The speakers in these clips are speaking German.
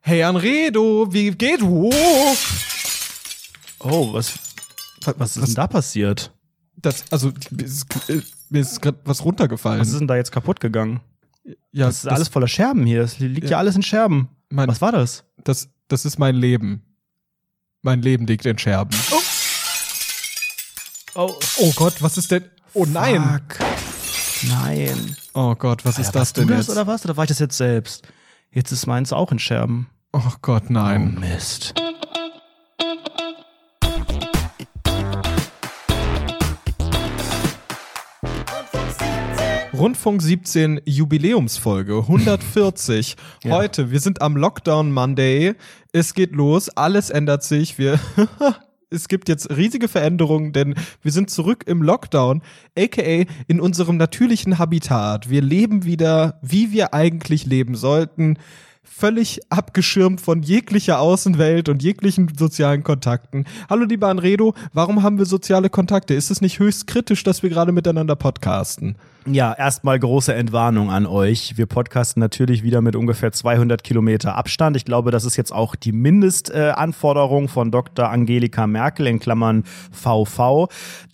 Hey Anredo, wie geht? Oh, Oh, was, was ist denn da passiert? das, also mir ist, ist gerade was runtergefallen. Was ist denn da jetzt kaputt gegangen? ja, Das ist alles voller Scherben hier. Es liegt ja, alles in Scherben. mein, Was war das? das, das ist mein Leben. Mein Leben liegt in Scherben. Oh, Oh Gott, was ist denn? Oh nein. Fuck. Nein. Oh Gott, was ist Alter, das warst denn du jetzt? das oder was? Oder war ich das jetzt selbst? Jetzt ist meins auch in Scherben. Oh Gott, nein. Oh, Mist. Rundfunk 17 Jubiläumsfolge 140. Ja. Heute, wir sind am Lockdown Monday. Es geht los, alles ändert sich. Wir es gibt jetzt riesige Veränderungen, denn wir sind zurück im Lockdown, aka in unserem natürlichen Habitat. Wir leben wieder, wie wir eigentlich leben sollten. Völlig abgeschirmt von jeglicher Außenwelt und jeglichen sozialen Kontakten. Hallo lieber Anredo, warum haben wir soziale Kontakte? Ist es nicht höchst kritisch, dass wir gerade miteinander podcasten? Ja, erstmal große Entwarnung an euch. Wir podcasten natürlich wieder mit ungefähr 200 Kilometer Abstand. Ich glaube, das ist jetzt auch die Mindestanforderung äh, von Dr. Angelika Merkel in Klammern VV.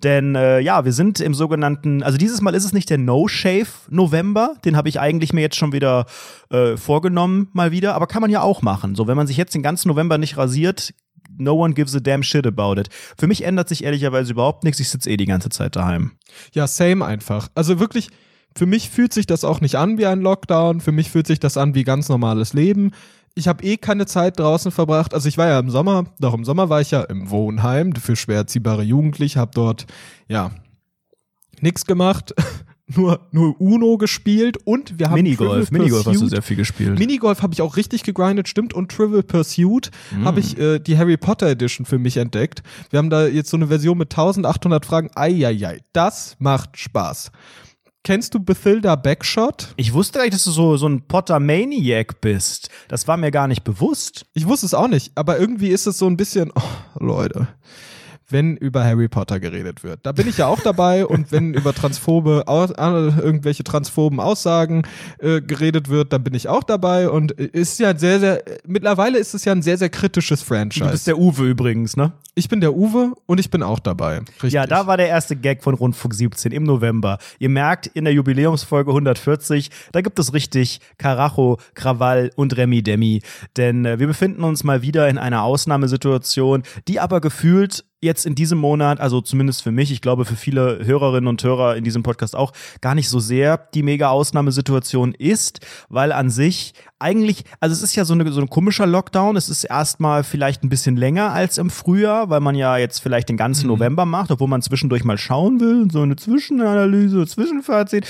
Denn äh, ja, wir sind im sogenannten, also dieses Mal ist es nicht der No-Shave November. Den habe ich eigentlich mir jetzt schon wieder äh, vorgenommen, mal wieder. Aber kann man ja auch machen. So, wenn man sich jetzt den ganzen November nicht rasiert, no one gives a damn shit about it. Für mich ändert sich ehrlicherweise überhaupt nichts. Ich sitze eh die ganze Zeit daheim. Ja, same einfach. Also wirklich, für mich fühlt sich das auch nicht an wie ein Lockdown. Für mich fühlt sich das an wie ganz normales Leben. Ich habe eh keine Zeit draußen verbracht. Also ich war ja im Sommer, doch im Sommer war ich ja im Wohnheim für schwer erziehbare Jugendliche, habe dort ja nichts gemacht, nur nur Uno gespielt und wir haben Minigolf, Trivial Minigolf hast du Pursuit- sehr viel gespielt. Minigolf habe ich auch richtig gegrindet, stimmt. Und Trivial Pursuit Mm. habe ich äh, die Harry Potter Edition für mich entdeckt. Wir haben da jetzt so eine Version mit 1800 Fragen. Eieiei, das macht Spaß. Kennst du Bethilda Backshot? Ich wusste nicht, dass du so, so ein Potter-Maniac bist. Das war mir gar nicht bewusst. Ich wusste es auch nicht, aber irgendwie ist es so ein bisschen, oh, Leute, wenn über Harry Potter geredet wird. Da bin ich ja auch dabei und wenn über transphobe, irgendwelche transphoben Aussagen äh, geredet wird, dann bin ich auch dabei und äh, ist ja sehr, sehr, mittlerweile ist es ja ein sehr, sehr kritisches Franchise. Du bist der Uwe übrigens, ne? Ich bin der Uwe und ich bin auch dabei. Richtig. Ja, da war der erste Gag von Rundfunk 17 im November. Ihr merkt, in der Jubiläumsfolge 140, da gibt es richtig Karacho, Krawall und Remi Demi. Denn äh, wir befinden uns mal wieder in einer Ausnahmesituation, die aber gefühlt jetzt in diesem Monat, also zumindest für mich, ich glaube für viele Hörerinnen und Hörer in diesem Podcast auch, gar nicht so sehr die mega Ausnahmesituation ist, weil an sich eigentlich, also es ist ja so, eine, so ein komischer Lockdown, es ist erstmal vielleicht ein bisschen länger als im Frühjahr, weil man ja jetzt vielleicht den ganzen November macht, obwohl man zwischendurch mal schauen will, so eine Zwischenanalyse, Zwischenfazit,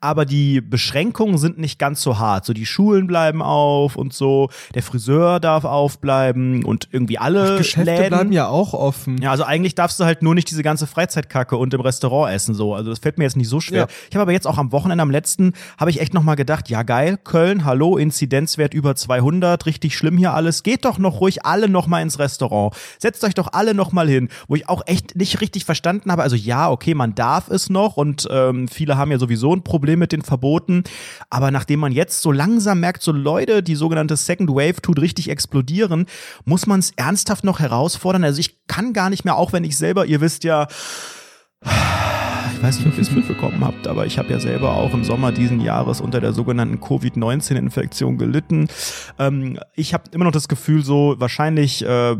aber die Beschränkungen sind nicht ganz so hart, so die Schulen bleiben auf und so, der Friseur darf aufbleiben und irgendwie alle Geschäfte Läden. bleiben ja auch offen. Ja, also eigentlich darfst du halt nur nicht diese ganze Freizeitkacke und im Restaurant essen so. Also das fällt mir jetzt nicht so schwer. Ja. Ich habe aber jetzt auch am Wochenende am letzten habe ich echt noch mal gedacht, ja geil, Köln, hallo, Inzidenzwert über 200, richtig schlimm hier alles. Geht doch noch ruhig alle noch mal ins Restaurant. Setzt euch doch alle noch mal hin, wo ich auch echt nicht richtig verstanden habe. Also ja, okay, man darf es noch und ähm, viele haben ja sowieso ein Problem mit den Verboten, aber nachdem man jetzt so langsam merkt, so Leute, die sogenannte Second Wave tut richtig explodieren, muss man es ernsthaft noch herausfordern. Also ich kann gar nicht mehr, auch wenn ich selber, ihr wisst ja, ich weiß nicht, ob ihr es mitbekommen habt, aber ich habe ja selber auch im Sommer diesen Jahres unter der sogenannten Covid-19-Infektion gelitten. Ähm, ich habe immer noch das Gefühl, so wahrscheinlich, äh,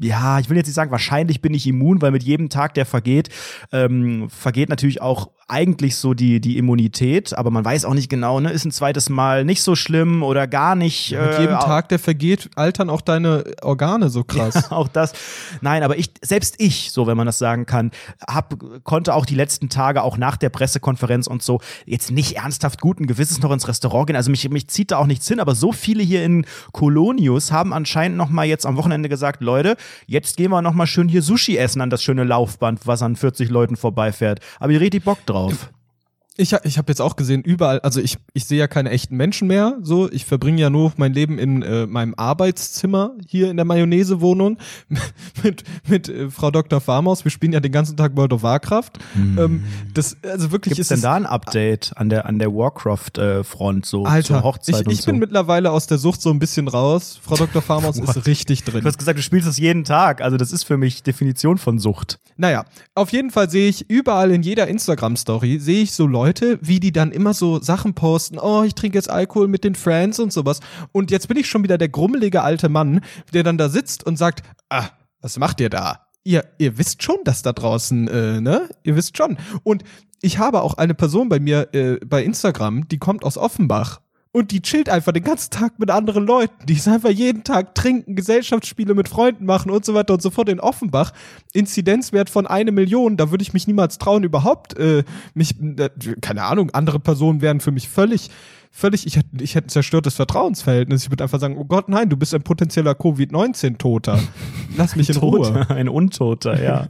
ja, ich will jetzt nicht sagen, wahrscheinlich bin ich immun, weil mit jedem Tag, der vergeht, ähm, vergeht natürlich auch eigentlich so die, die Immunität, aber man weiß auch nicht genau, ne, ist ein zweites Mal nicht so schlimm oder gar nicht. Mit äh, jedem Tag, der vergeht, altern auch deine Organe so krass. auch das. Nein, aber ich, selbst ich, so wenn man das sagen kann, hab, konnte auch die letzten Tage, auch nach der Pressekonferenz und so, jetzt nicht ernsthaft guten Gewisses noch ins Restaurant gehen. Also mich, mich zieht da auch nichts hin, aber so viele hier in Colonius haben anscheinend noch mal jetzt am Wochenende gesagt, Leute, jetzt gehen wir noch mal schön hier Sushi essen an das schöne Laufband, was an 40 Leuten vorbeifährt. Aber ihr redet Bock drauf. Ich, ich habe jetzt auch gesehen, überall, also ich, ich sehe ja keine echten Menschen mehr. So, ich verbringe ja nur mein Leben in äh, meinem Arbeitszimmer hier in der Mayonnaise-Wohnung mit, mit äh, Frau Dr. Farmaus. Wir spielen ja den ganzen Tag World of Warcraft. Ähm, das, also wirklich Gibt es ist denn da ein Update an der, an der Warcraft-Front, so Alter, zur Hochzeit ich, ich so? bin mittlerweile aus der Sucht so ein bisschen raus. Frau Dr. Farmaus ist richtig drin. du hast gesagt, du spielst es jeden Tag. Also das ist für mich Definition von Sucht. Naja, auf jeden Fall sehe ich überall in jeder Instagram-Story, sehe ich so Leute, wie die dann immer so Sachen posten, oh, ich trinke jetzt Alkohol mit den Friends und sowas. Und jetzt bin ich schon wieder der grummelige alte Mann, der dann da sitzt und sagt, ah, was macht ihr da? Ihr, ihr wisst schon, dass da draußen, äh, ne? Ihr wisst schon. Und ich habe auch eine Person bei mir äh, bei Instagram, die kommt aus Offenbach. Und die chillt einfach den ganzen Tag mit anderen Leuten. Die ist einfach jeden Tag trinken, Gesellschaftsspiele mit Freunden machen und so weiter und so fort in Offenbach. Inzidenzwert von eine Million. Da würde ich mich niemals trauen, überhaupt äh, mich, äh, keine Ahnung, andere Personen wären für mich völlig, völlig, ich hätte, ich hätte ein zerstörtes Vertrauensverhältnis. Ich würde einfach sagen, oh Gott, nein, du bist ein potenzieller Covid-19-Toter. Lass mich in Ruhe. Ein Untoter, ja.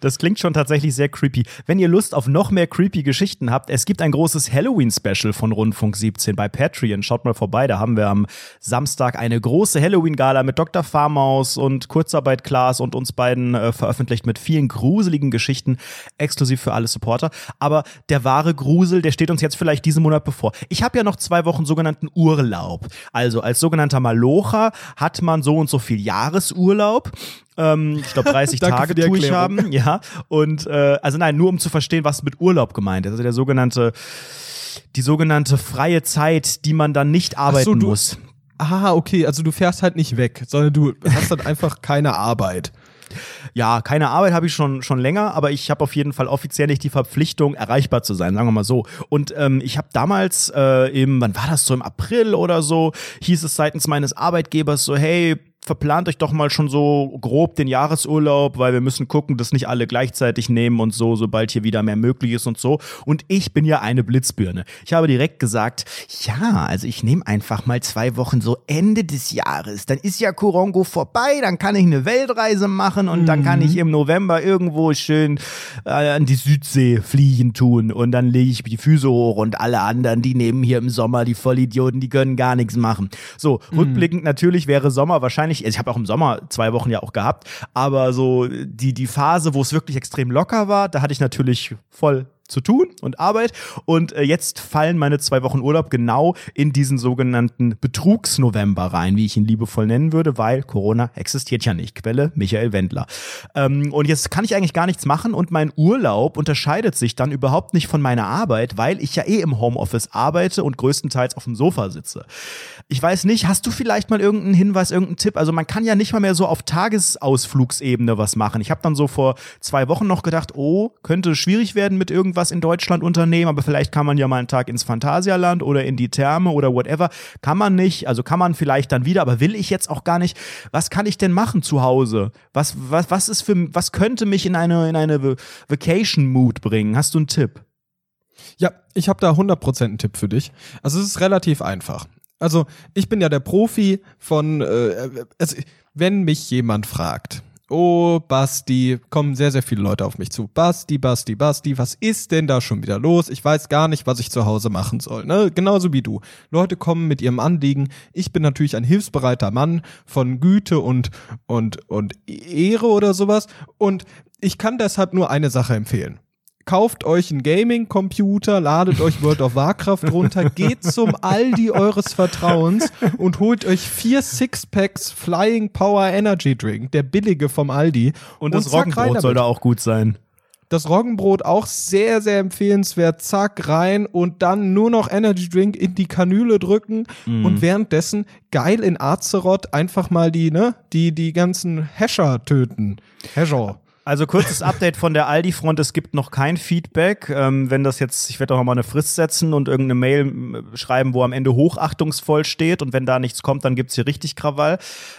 Das klingt schon tatsächlich sehr creepy. Wenn ihr Lust auf noch mehr creepy Geschichten habt, es gibt ein großes Halloween-Special von Rundfunk 17 bei Patreon. Schaut mal vorbei, da haben wir am Samstag eine große Halloween-Gala mit Dr. Farmaus und Kurzarbeit Klaas und uns beiden äh, veröffentlicht mit vielen gruseligen Geschichten, exklusiv für alle Supporter. Aber der wahre Grusel, der steht uns jetzt vielleicht diesen Monat bevor. Ich habe ja noch zwei Wochen sogenannten Urlaub. Also als sogenannter Malocher hat man so und so viel Jahresurlaub. Ähm, ich glaube 30 Danke Tage tue ich haben. Ja. Und äh, also nein, nur um zu verstehen, was mit Urlaub gemeint ist. Also der sogenannte, die sogenannte freie Zeit, die man dann nicht arbeiten du- muss. Ah, okay, also du fährst halt nicht weg, sondern du hast dann einfach keine Arbeit. Ja, keine Arbeit habe ich schon schon länger, aber ich habe auf jeden Fall offiziell nicht die Verpflichtung, erreichbar zu sein, sagen wir mal so. Und ähm, ich habe damals äh, im, wann war das so im April oder so, hieß es seitens meines Arbeitgebers so, hey, verplant euch doch mal schon so grob den Jahresurlaub, weil wir müssen gucken, dass nicht alle gleichzeitig nehmen und so, sobald hier wieder mehr möglich ist und so. Und ich bin ja eine Blitzbirne. Ich habe direkt gesagt, ja, also ich nehme einfach mal zwei Wochen so Ende des Jahres. Dann ist ja Korongo vorbei, dann kann ich eine Weltreise machen und dann kann ich im November irgendwo schön äh, an die Südsee fliegen tun und dann lege ich die Füße hoch und alle anderen, die nehmen hier im Sommer, die Vollidioten, die können gar nichts machen. So, rückblickend natürlich wäre Sommer wahrscheinlich, also ich habe auch im Sommer zwei Wochen ja auch gehabt, aber so die, die Phase, wo es wirklich extrem locker war, da hatte ich natürlich voll zu tun und Arbeit. Und äh, jetzt fallen meine zwei Wochen Urlaub genau in diesen sogenannten Betrugsnovember rein, wie ich ihn liebevoll nennen würde, weil Corona existiert ja nicht. Quelle Michael Wendler. Ähm, und jetzt kann ich eigentlich gar nichts machen und mein Urlaub unterscheidet sich dann überhaupt nicht von meiner Arbeit, weil ich ja eh im Homeoffice arbeite und größtenteils auf dem Sofa sitze. Ich weiß nicht, hast du vielleicht mal irgendeinen Hinweis, irgendeinen Tipp? Also man kann ja nicht mal mehr so auf Tagesausflugsebene was machen. Ich habe dann so vor zwei Wochen noch gedacht, oh, könnte schwierig werden mit irgendwas in Deutschland unternehmen, aber vielleicht kann man ja mal einen Tag ins Phantasialand oder in die Therme oder whatever. Kann man nicht, also kann man vielleicht dann wieder, aber will ich jetzt auch gar nicht. Was kann ich denn machen zu Hause? Was, was, was ist für, was könnte mich in eine, in eine Va- Vacation-Mood bringen? Hast du einen Tipp? Ja, ich habe da 100% einen Tipp für dich. Also es ist relativ einfach. Also ich bin ja der Profi von, äh, also, wenn mich jemand fragt, oh Basti, kommen sehr, sehr viele Leute auf mich zu. Basti, Basti, Basti, was ist denn da schon wieder los? Ich weiß gar nicht, was ich zu Hause machen soll. Ne? Genauso wie du. Leute kommen mit ihrem Anliegen. Ich bin natürlich ein hilfsbereiter Mann von Güte und, und, und Ehre oder sowas. Und ich kann deshalb nur eine Sache empfehlen kauft euch einen Gaming-Computer, ladet euch World of Warcraft runter, geht zum Aldi eures Vertrauens und holt euch vier Sixpacks Flying Power Energy Drink, der billige vom Aldi. Und das zack, rein Roggenbrot soll da auch gut sein. Das Roggenbrot auch sehr, sehr empfehlenswert. Zack, rein und dann nur noch Energy Drink in die Kanüle drücken und währenddessen geil in Azeroth einfach mal die, ne, die, die ganzen Hasher töten. Hasher. Also kurzes Update von der Aldi-Front, es gibt noch kein Feedback. Ähm, wenn das jetzt, ich werde auch noch mal eine Frist setzen und irgendeine Mail m, schreiben, wo am Ende hochachtungsvoll steht und wenn da nichts kommt, dann gibt's hier richtig Krawall.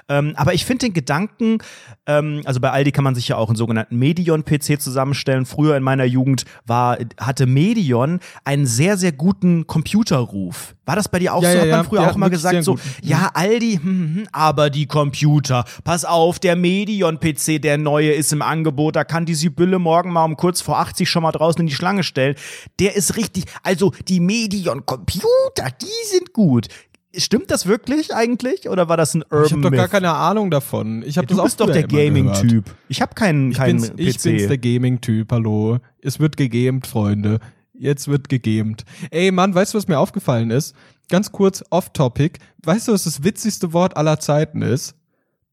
Ähm, aber ich finde den Gedanken, ähm, also bei Aldi kann man sich ja auch einen sogenannten Medion-PC zusammenstellen. Früher in meiner Jugend war, hatte Medion einen sehr, sehr guten Computerruf. War das bei dir auch Ja, so? ja, Hat man ja, früher auch mal gesagt, so, ja, Aldi, hm, hm, aber die Computer. Pass auf, der Medion-PC, der neue, ist im Angebot Angebot, da kann die Sibylle morgen mal um kurz vor 80 schon mal draußen in die Schlange stellen. Der ist richtig, also die Medion Computer, die sind gut. Stimmt das wirklich eigentlich oder war das ein Urban Ich habe doch gar keine Ahnung davon. Ich habe du das bist auch doch der gehört. Gaming-Typ. Ich habe keinen Ich keinen bin's, PC. ich bin's der Gaming-Typ, hallo. Es wird gegamed, Freunde. Jetzt wird gegamed. Ey, Mann, weißt du, was mir aufgefallen ist? Ganz kurz off-topic. Weißt du, was das witzigste Wort aller Zeiten ist?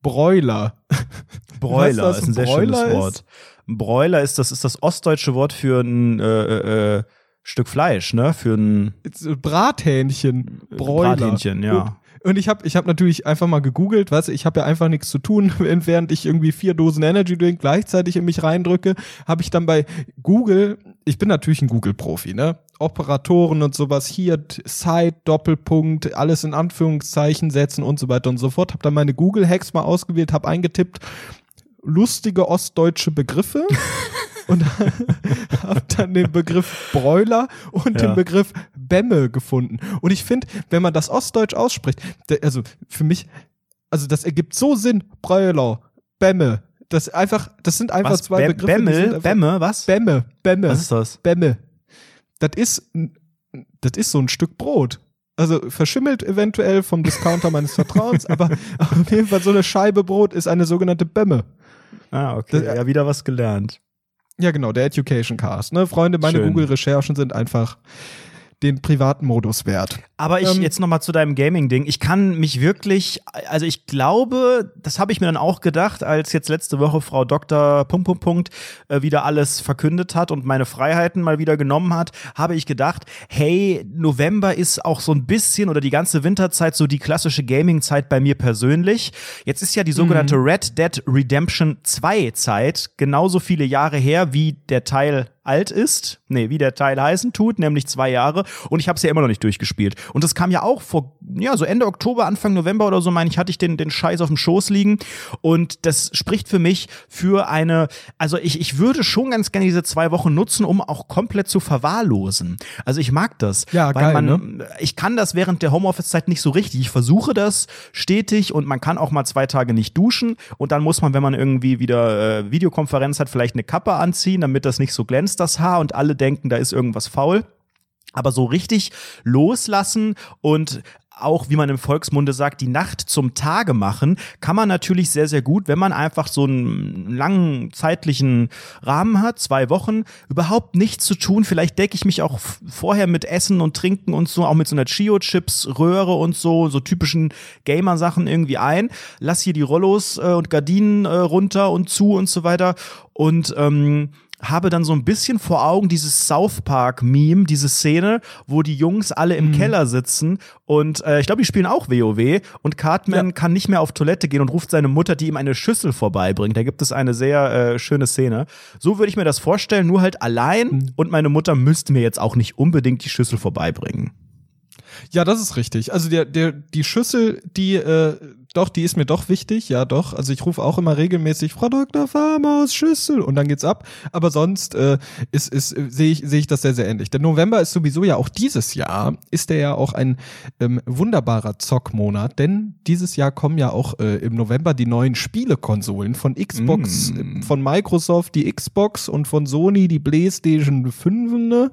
Broiler. Broiler was ist ein sehr Broiler schönes ist? Wort. Ein Broiler ist das ist das ostdeutsche Wort für ein äh, äh, äh, Stück Fleisch, ne? Für ein a Brathähnchen. Broiler. Brathähnchen, ja. Und ich habe ich hab natürlich einfach mal gegoogelt, du, ich habe ja einfach nichts zu tun, während ich irgendwie vier Dosen Energy Drink gleichzeitig in mich reindrücke, habe ich dann bei Google, ich bin natürlich ein Google-Profi, ne? Operatoren und sowas, hier Site, Doppelpunkt, alles in Anführungszeichen setzen und so weiter und so fort. Habe dann meine Google-Hacks mal ausgewählt, habe eingetippt, lustige ostdeutsche Begriffe und habe dann den Begriff Broiler und Ja. den Begriff Bämme gefunden. Und ich finde, wenn man das ostdeutsch ausspricht, also für mich, also das ergibt so Sinn, Broiler, Bämme. Das einfach, das sind einfach Was? zwei Bä- Begriffe. einfach- Bämme? Was? Bämme, Bämme, Was ist das? Bämme. Das ist, das ist so ein Stück Brot. Also verschimmelt eventuell vom Discounter meines Vertrauens, aber auf jeden Fall so eine Scheibe Brot ist eine sogenannte Bämme. Ah, okay. Das- ja, wieder was gelernt. Ja, genau, der Education Cast. Ne? Freunde, meine. Google-Recherchen sind einfach den privaten Modus wert. Aber ich Ähm, jetzt noch mal zu deinem Gaming-Ding. Ich kann mich wirklich, also ich glaube, das habe ich mir dann auch gedacht, als jetzt letzte Woche Frau Dr. Punkt, Punkt, Punkt äh, wieder alles verkündet hat und meine Freiheiten mal wieder genommen hat, habe ich gedacht, hey, November ist auch so ein bisschen oder die ganze Winterzeit so die klassische Gaming-Zeit bei mir persönlich. Jetzt ist ja die sogenannte Red Dead Redemption 2 Zeit genauso viele Jahre her, wie der Teil alt ist, nee, wie der Teil heißen tut, nämlich zwei Jahre. Und ich habe es ja immer noch nicht durchgespielt. Und das kam ja auch vor, ja, so Ende Oktober, Anfang November oder so, meine ich, hatte ich den, den Scheiß auf dem Schoß liegen. Und das spricht für mich für eine, also ich, ich würde schon ganz gerne diese zwei Wochen nutzen, um auch komplett zu verwahrlosen. Also ich mag das. Ja, weil geil, ne? man, ich kann das während der Homeoffice-Zeit nicht so richtig. Ich versuche das stetig und man kann auch mal zwei Tage nicht duschen und dann muss man, wenn man irgendwie wieder äh, Videokonferenz hat, vielleicht eine Kappe anziehen, damit das nicht so glänzt, das Haar und alle denken, da ist irgendwas faul. Aber so richtig loslassen und auch, wie man im Volksmunde sagt, die Nacht zum Tage machen, kann man natürlich sehr, sehr gut, wenn man einfach so einen langen zeitlichen Rahmen hat, zwei Wochen, überhaupt nichts zu tun. Vielleicht decke ich mich auch vorher mit Essen und Trinken und so, auch mit so einer Chio-Chips-Röhre und so, so typischen Gamer-Sachen irgendwie ein. Lass hier die Rollos äh, und Gardinen äh, runter und zu und so weiter. Und ähm, habe dann so ein bisschen vor Augen dieses South Park Meme, diese Szene, wo die Jungs alle im Keller sitzen und äh, ich glaube, die spielen auch WoW und Cartman Ja. kann nicht mehr auf Toilette gehen und ruft seine Mutter, die ihm eine Schüssel vorbeibringt. Da gibt es eine sehr äh, schöne Szene. So würde ich mir das vorstellen, nur halt allein und meine Mutter müsste mir jetzt auch nicht unbedingt die Schüssel vorbeibringen. Ja, das ist richtig. Also der, der, die Schüssel, die, äh, doch, die ist mir doch wichtig, ja doch. Also ich rufe auch immer regelmäßig Frau Dr. Farmaus Schüssel und dann geht's ab. Aber sonst äh, ist, ist, äh, sehe ich, sehe ich das sehr, sehr ähnlich. Der November ist sowieso ja auch dieses Jahr, ist der ja auch ein ähm, wunderbarer Zockmonat, denn dieses Jahr kommen ja auch äh, im November die neuen Spielekonsolen von Xbox, Mm. äh, von Microsoft die Xbox und von Sony die PlayStation 5, ne?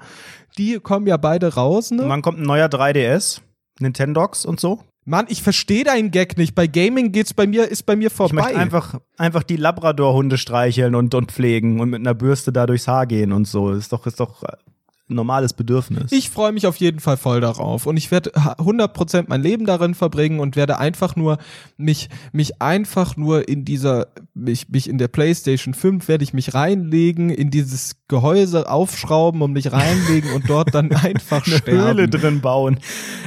Die kommen ja beide raus, ne? Und dann kommt ein neuer 3DS, Nintendox und so. Mann, ich verstehe deinen Gag nicht. Bei Gaming geht's bei mir, ist bei mir Ich vorbei. möchte einfach, einfach die Labrador-Hunde streicheln und, und pflegen und mit einer Bürste da durchs Haar gehen und so. Ist doch, ist doch normales Bedürfnis. ich freue mich auf jeden Fall voll darauf und ich werde 100% mein Leben darin verbringen und werde einfach nur mich mich einfach nur in dieser mich mich in der PlayStation 5 werde ich mich reinlegen in dieses Gehäuse aufschrauben und mich reinlegen und dort dann einfach eine sterben. Höhle drin bauen.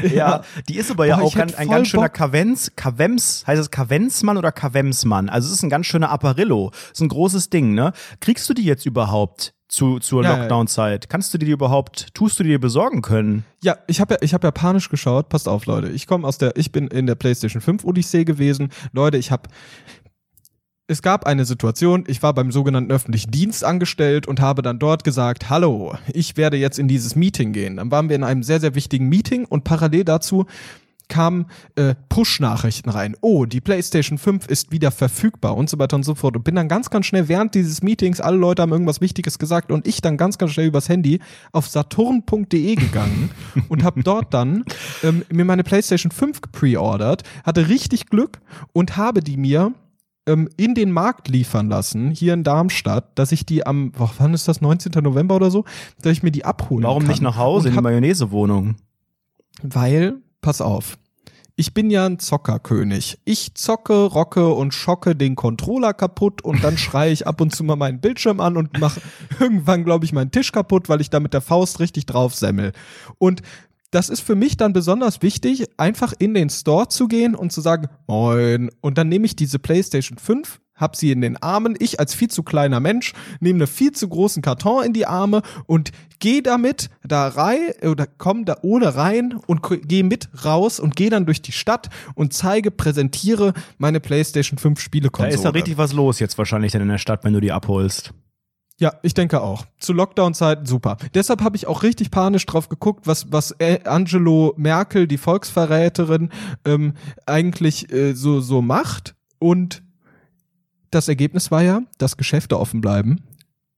Ja, Ja. die ist aber ja Boah, auch ein voll ganz schöner Bock. Kavenz, Kavems, heißt es Kavenzmann oder Kavemsmann? Also es ist ein ganz schöner Apparillo. ist ein großes Ding, ne? Kriegst du die jetzt überhaupt zu, zur Ja. Lockdown-Zeit? Kannst du die überhaupt, tust du die dir besorgen können? Ja, ich habe ja, ich habe ja panisch geschaut. Passt auf, Leute. Ich komme aus der, ich bin in der PlayStation 5 Odyssee gewesen. Leute, ich habe es gab eine Situation, ich war beim sogenannten öffentlichen Dienst angestellt und habe dann dort gesagt, hallo, ich werde jetzt in dieses Meeting gehen. Dann waren wir in einem sehr, sehr wichtigen Meeting und parallel dazu kamen äh, Push-Nachrichten rein. Oh, die PlayStation 5 ist wieder verfügbar und so weiter und so fort. Und bin dann ganz, ganz schnell während dieses Meetings, alle Leute haben irgendwas Wichtiges gesagt und ich dann ganz, ganz schnell übers Handy auf saturn.de gegangen und habe dort dann ähm, mir meine PlayStation 5 gepreordert, hatte richtig Glück und habe die mir ähm, in den Markt liefern lassen, hier in Darmstadt, dass ich die am, wann ist das, 19. November oder so, dass ich mir die abholen Warum kann. nicht nach Hause in die Mayonnaise-Wohnung? Weil, pass auf, ich bin ja ein Zockerkönig. Ich zocke, rocke und schocke den Controller kaputt und dann schreie ich ab und zu mal meinen Bildschirm an und mache irgendwann, glaube ich, meinen Tisch kaputt, weil ich da mit der Faust richtig drauf semmel. Und das ist für mich dann besonders wichtig, einfach in den Store zu gehen und zu sagen, moin. Und dann nehme ich diese PlayStation 5, hab sie in den Armen. Ich als viel zu kleiner Mensch nehme einen viel zu großen Karton in die Arme und gehe damit da rein oder komm da ohne rein und gehe mit raus und gehe dann durch die Stadt und zeige, präsentiere meine PlayStation 5 Da Spielekonsole. ist da richtig was los jetzt wahrscheinlich dann in der Stadt, wenn du die abholst. Ja, ich denke auch. Zu Lockdown-Zeiten super. Deshalb habe ich auch richtig panisch drauf geguckt, was, was äh, Angelo Merkel, die Volksverräterin, ähm, eigentlich äh, so, so macht. Und das Ergebnis war ja, dass Geschäfte offen bleiben.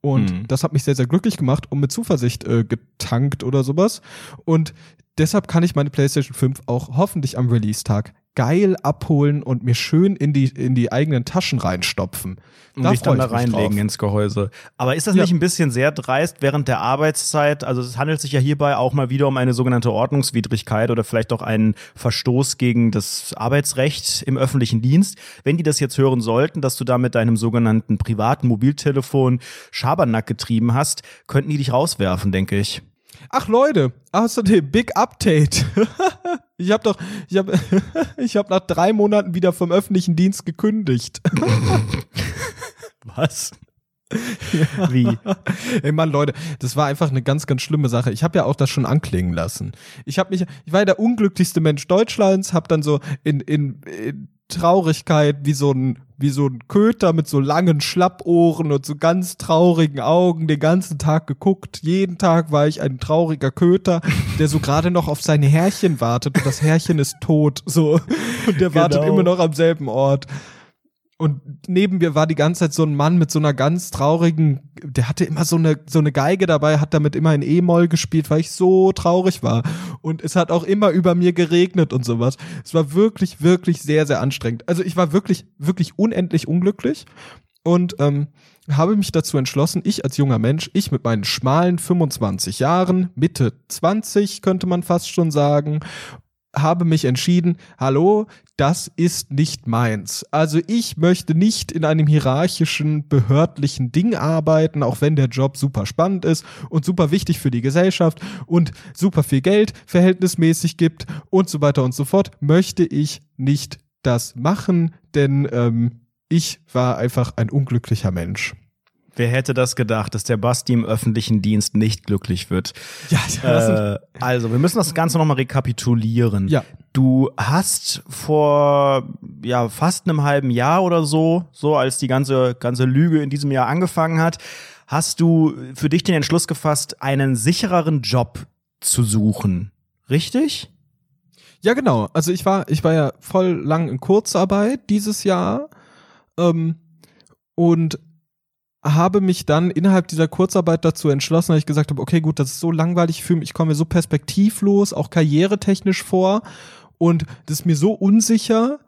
Und Hm. das hat mich sehr, sehr glücklich gemacht und mit Zuversicht äh, getankt oder sowas. Und deshalb kann ich meine PlayStation 5 auch hoffentlich am Release-Tag geil abholen und mir schön in die, in die eigenen Taschen reinstopfen. Und Da dich freu dann da mich reinlegen ins Gehäuse. Aber ist das Ja. nicht ein bisschen sehr dreist während der Arbeitszeit? Also es handelt sich ja hierbei auch mal wieder um eine sogenannte Ordnungswidrigkeit oder vielleicht auch einen Verstoß gegen das Arbeitsrecht im öffentlichen Dienst. Wenn die das jetzt hören sollten, dass du da mit deinem sogenannten privaten Mobiltelefon Schabernack getrieben hast, könnten die dich rauswerfen, denke ich. Ach Leute, außerdem Big Update. ich habe doch, ich habe, ich habe nach drei Monaten wieder vom öffentlichen Dienst gekündigt. Was? Wie? Ey Mann, Leute, das war einfach eine ganz, ganz schlimme Sache. Ich habe ja auch das schon anklingen lassen. Ich habe mich, ich war ja der unglücklichste Mensch Deutschlands, habe dann so in, in, in Traurigkeit wie so ein wie so ein Köter mit so langen Schlappohren und so ganz traurigen Augen den ganzen Tag geguckt. Jeden Tag war ich ein trauriger Köter, der so gerade noch auf sein Härchen wartet und das Härchen ist tot, so und der wartet Genau. immer noch am selben Ort. Und neben mir war die ganze Zeit so ein Mann mit so einer ganz traurigen, der hatte immer so eine, so eine Geige dabei, hat damit immer in E-Moll gespielt, weil ich so traurig war. Und es hat auch immer über mir geregnet und sowas. Es war wirklich, wirklich sehr, sehr anstrengend. Also ich war wirklich, wirklich unendlich unglücklich und ähm, habe mich dazu entschlossen, ich als junger Mensch, ich mit meinen schmalen 25 Jahren, Mitte 20 könnte man fast schon sagen, habe mich entschieden, hallo, das ist nicht meins. Also ich möchte nicht in einem hierarchischen, behördlichen Ding arbeiten, auch wenn der Job super spannend ist und super wichtig für die Gesellschaft und super viel Geld verhältnismäßig gibt und so weiter und so fort, möchte ich nicht das machen, denn ähm, ich war einfach ein unglücklicher Mensch. Wer hätte das gedacht, dass der Basti im öffentlichen Dienst nicht glücklich wird? Ja, Äh, also, wir müssen das Ganze nochmal rekapitulieren. Ja. Du hast vor ja fast einem halben Jahr oder so, so als die ganze ganze Lüge in diesem Jahr angefangen hat, hast du für dich den Entschluss gefasst, einen sichereren Job zu suchen. Richtig? Ja, genau. Also ich war, ich war ja voll lang in Kurzarbeit dieses Jahr ähm, und habe mich dann innerhalb dieser Kurzarbeit dazu entschlossen, dass ich gesagt habe, okay, gut, das ist so langweilig für mich, ich komme mir so perspektivlos, auch karrieretechnisch vor und das ist mir so unsicher,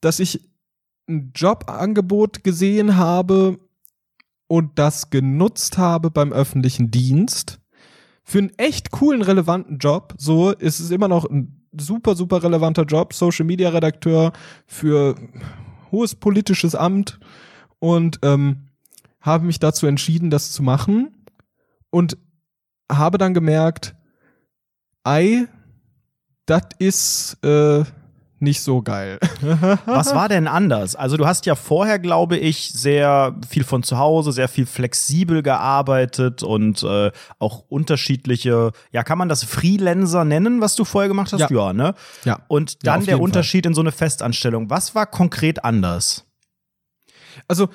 dass ich ein Jobangebot gesehen habe und das genutzt habe beim öffentlichen Dienst für einen echt coolen, relevanten Job. So ist es immer noch ein super, super relevanter Job, Social Media Redakteur für hohes politisches Amt und ähm, habe mich dazu entschieden, das zu machen und habe dann gemerkt, ei, das ist äh, nicht so geil. Was war denn anders? Also du hast ja vorher, glaube ich, sehr viel von zu Hause, sehr viel flexibel gearbeitet und äh, auch unterschiedliche, ja, kann man das Freelancer nennen, was du vorher gemacht hast? Ja. ne? Ja. Und Ja, dann auf der Unterschied in so eine Festanstellung. Was war konkret anders? Also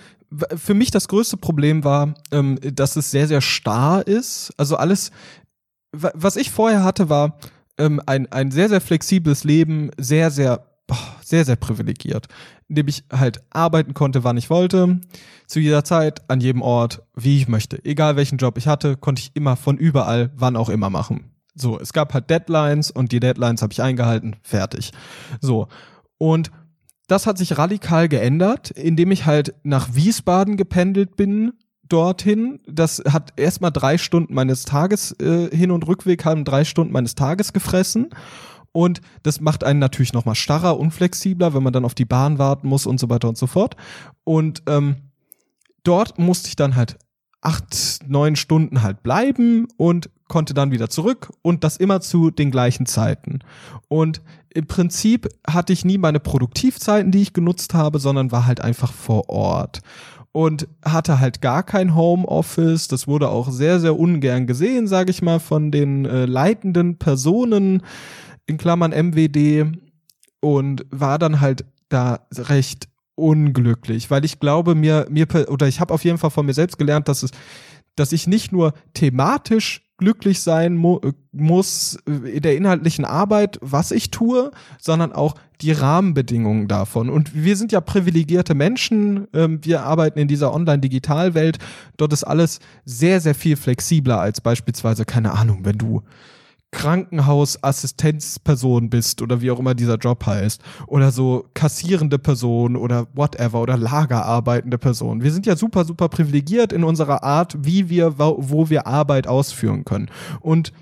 für mich das größte Problem war, ähm, dass es sehr, sehr starr ist. Also alles, wa- was ich vorher hatte, war, ähm, ein, ein sehr, sehr flexibles Leben, sehr, sehr, boah, sehr, sehr privilegiert. Indem ich halt arbeiten konnte, wann ich wollte, zu jeder Zeit, an jedem Ort, wie ich möchte. Egal welchen Job ich hatte, konnte ich immer von überall, wann auch immer machen. So, es gab halt Deadlines und die Deadlines habe ich eingehalten, fertig. So. Und das hat sich radikal geändert, indem ich halt nach Wiesbaden gependelt bin, dorthin. Das hat erstmal drei Stunden meines Tages, äh, Hin- und Rückweg haben drei Stunden meines Tages gefressen. Und das macht einen natürlich nochmal starrer, unflexibler, wenn man dann auf die Bahn warten muss und so weiter und so fort. Und ähm, dort musste ich dann halt acht, neun Stunden halt bleiben und konnte dann wieder zurück und das immer zu den gleichen Zeiten. Und im Prinzip hatte ich nie meine Produktivzeiten, die ich genutzt habe, sondern war halt einfach vor Ort und hatte halt gar kein Homeoffice. Das wurde auch sehr, sehr ungern gesehen, sage ich mal, von den äh, leitenden Personen in Klammern MWD und war dann halt da recht unglücklich, weil ich glaube mir mir oder ich habe auf jeden Fall von mir selbst gelernt, dass es dass ich nicht nur thematisch glücklich sein mu muss in der inhaltlichen Arbeit, was ich tue, sondern auch die Rahmenbedingungen davon. Und wir sind ja privilegierte Menschen. Ähm, wir arbeiten in dieser Online-Digital-Welt. Dort ist alles sehr, sehr viel flexibler als beispielsweise, keine Ahnung, wenn du Krankenhausassistenzperson bist oder wie auch immer dieser Job heißt oder so kassierende Person oder whatever oder lagerarbeitende Person. Wir sind ja super, super privilegiert in unserer Art, wie wir, wo wir Arbeit ausführen können. Und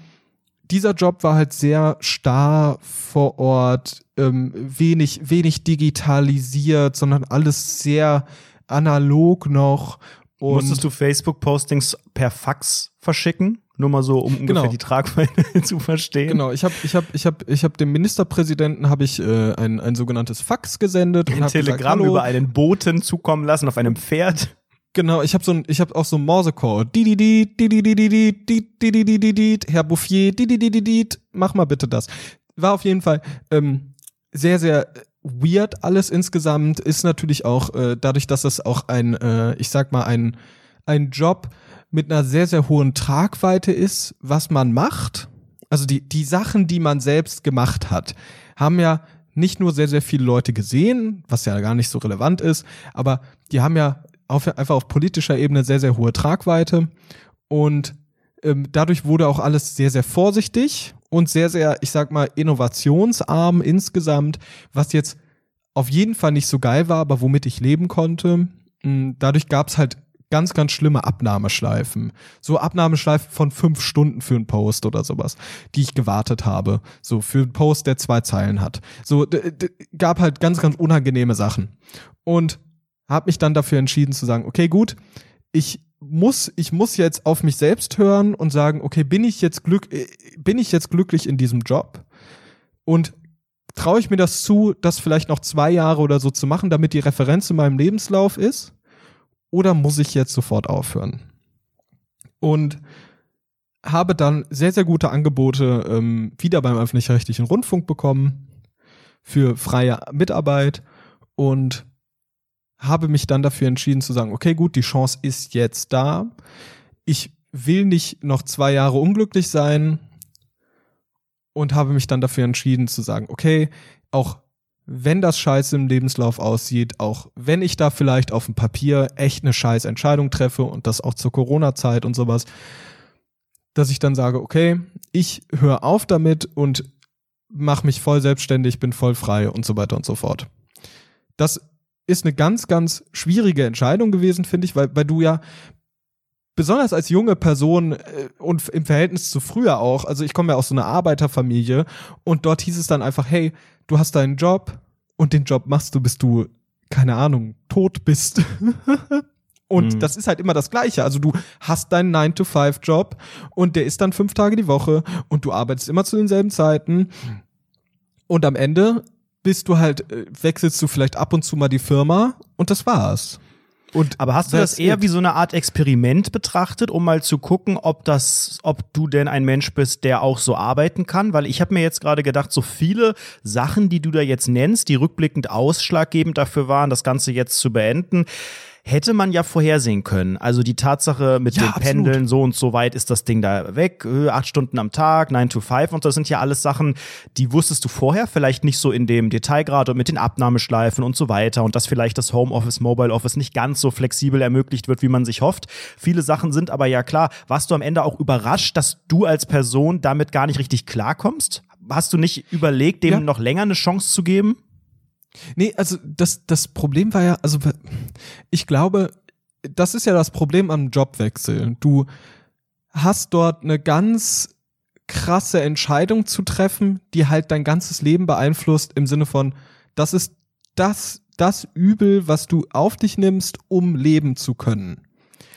dieser Job war halt sehr starr vor Ort, ähm, wenig, wenig digitalisiert, sondern alles sehr analog noch. Und Musstest du Facebook-Postings per Fax verschicken? Nur mal so, um ungefähr genau. die Tragweite zu verstehen. Genau, ich habe ich hab, ich hab, ich hab dem Ministerpräsidenten hab ich, äh, ein, ein sogenanntes Fax gesendet. Ein Telegramm gesagt, über einen Boten zukommen lassen auf einem Pferd. Genau, ich habe so ein, ich habe auch so Morsecode. Herr Bouffier, mach mal bitte das. War auf jeden Fall ähm, sehr, sehr weird alles insgesamt. Ist natürlich auch äh, dadurch, dass es auch ein, äh, ich sag mal ein, ein Job mit einer sehr sehr hohen Tragweite ist, was man macht. Also die die Sachen, die man selbst gemacht hat, haben ja nicht nur sehr, sehr viele Leute gesehen, was ja gar nicht so relevant ist, aber die haben ja auf, einfach auf politischer Ebene sehr, sehr hohe Tragweite und ähm, dadurch wurde auch alles sehr, sehr vorsichtig und sehr, sehr, ich sag mal, innovationsarm insgesamt, was jetzt auf jeden Fall nicht so geil war, aber womit ich leben konnte. Mm, Dadurch gab's halt ganz, ganz schlimme Abnahmeschleifen. So Abnahmeschleifen von fünf Stunden für einen Post oder sowas, die ich gewartet habe. So für einen Post, der zwei Zeilen hat. So gab halt ganz, ganz unangenehme Sachen. Und habe mich dann dafür entschieden zu sagen, okay, gut, ich muss, ich muss jetzt auf mich selbst hören und sagen, okay, bin ich jetzt glück, äh, bin ich jetzt glücklich in diesem Job? Und traue ich mir das zu, das vielleicht noch zwei Jahre oder so zu machen, damit die Referenz in meinem Lebenslauf ist? Oder muss ich jetzt sofort aufhören? Und habe dann sehr, sehr gute Angebote ähm, wieder beim öffentlich-rechtlichen Rundfunk bekommen für freie Mitarbeit und habe mich dann dafür entschieden zu sagen, okay, gut, die Chance ist jetzt da. Ich will nicht noch zwei Jahre unglücklich sein und habe mich dann dafür entschieden zu sagen, okay, auch wenn das scheiße im Lebenslauf aussieht, auch wenn ich da vielleicht auf dem Papier echt eine scheiß Entscheidung treffe und das auch zur Corona-Zeit und sowas, dass ich dann sage, okay, ich höre auf damit und mache mich voll selbstständig, bin voll frei und so weiter und so fort. Das ist eine ganz, ganz schwierige Entscheidung gewesen, finde ich, weil, weil du ja besonders als junge Person äh, und im Verhältnis zu früher auch, also ich komme ja aus so einer Arbeiterfamilie und dort hieß es dann einfach, hey, du hast deinen Job und den Job machst du, bis du, keine Ahnung, tot bist. Und Mhm. das ist halt immer das Gleiche. Also du hast deinen 9-to-5-Job und der ist dann fünf Tage die Woche und du arbeitest immer zu denselben Zeiten. Und am Ende bist du halt, äh, wechselst du vielleicht ab und zu mal die Firma und das war's. Und Aber hast du das that's eher wie so eine Art Experiment betrachtet, um mal zu gucken, ob das, ob du denn ein Mensch bist, der auch so arbeiten kann? Weil ich habe mir jetzt gerade gedacht, so viele Sachen, die du da jetzt nennst, die rückblickend ausschlaggebend dafür waren, das Ganze jetzt zu beenden. Hätte man ja vorhersehen können. Also die Tatsache mit Ja, den absolut. Pendeln, so und so weit ist das Ding da weg, äh, acht Stunden am Tag, 9 to 5 und so, das sind ja alles Sachen, die wusstest du vorher, vielleicht nicht so in dem Detailgrad und mit den Abnahmeschleifen und so weiter und dass vielleicht das Homeoffice, Mobile Office nicht ganz so flexibel ermöglicht wird, wie man sich hofft. Viele Sachen sind aber ja klar. Warst du am Ende auch überrascht, dass du als Person damit gar nicht richtig klarkommst? Hast du nicht überlegt, dem Ja. noch länger eine Chance zu geben? Nee, also das, das Problem war ja, also ich glaube, das ist ja das Problem am Jobwechsel. Du hast dort eine ganz krasse Entscheidung zu treffen, die halt dein ganzes Leben beeinflusst im Sinne von, das ist das, das Übel, was du auf dich nimmst, um leben zu können.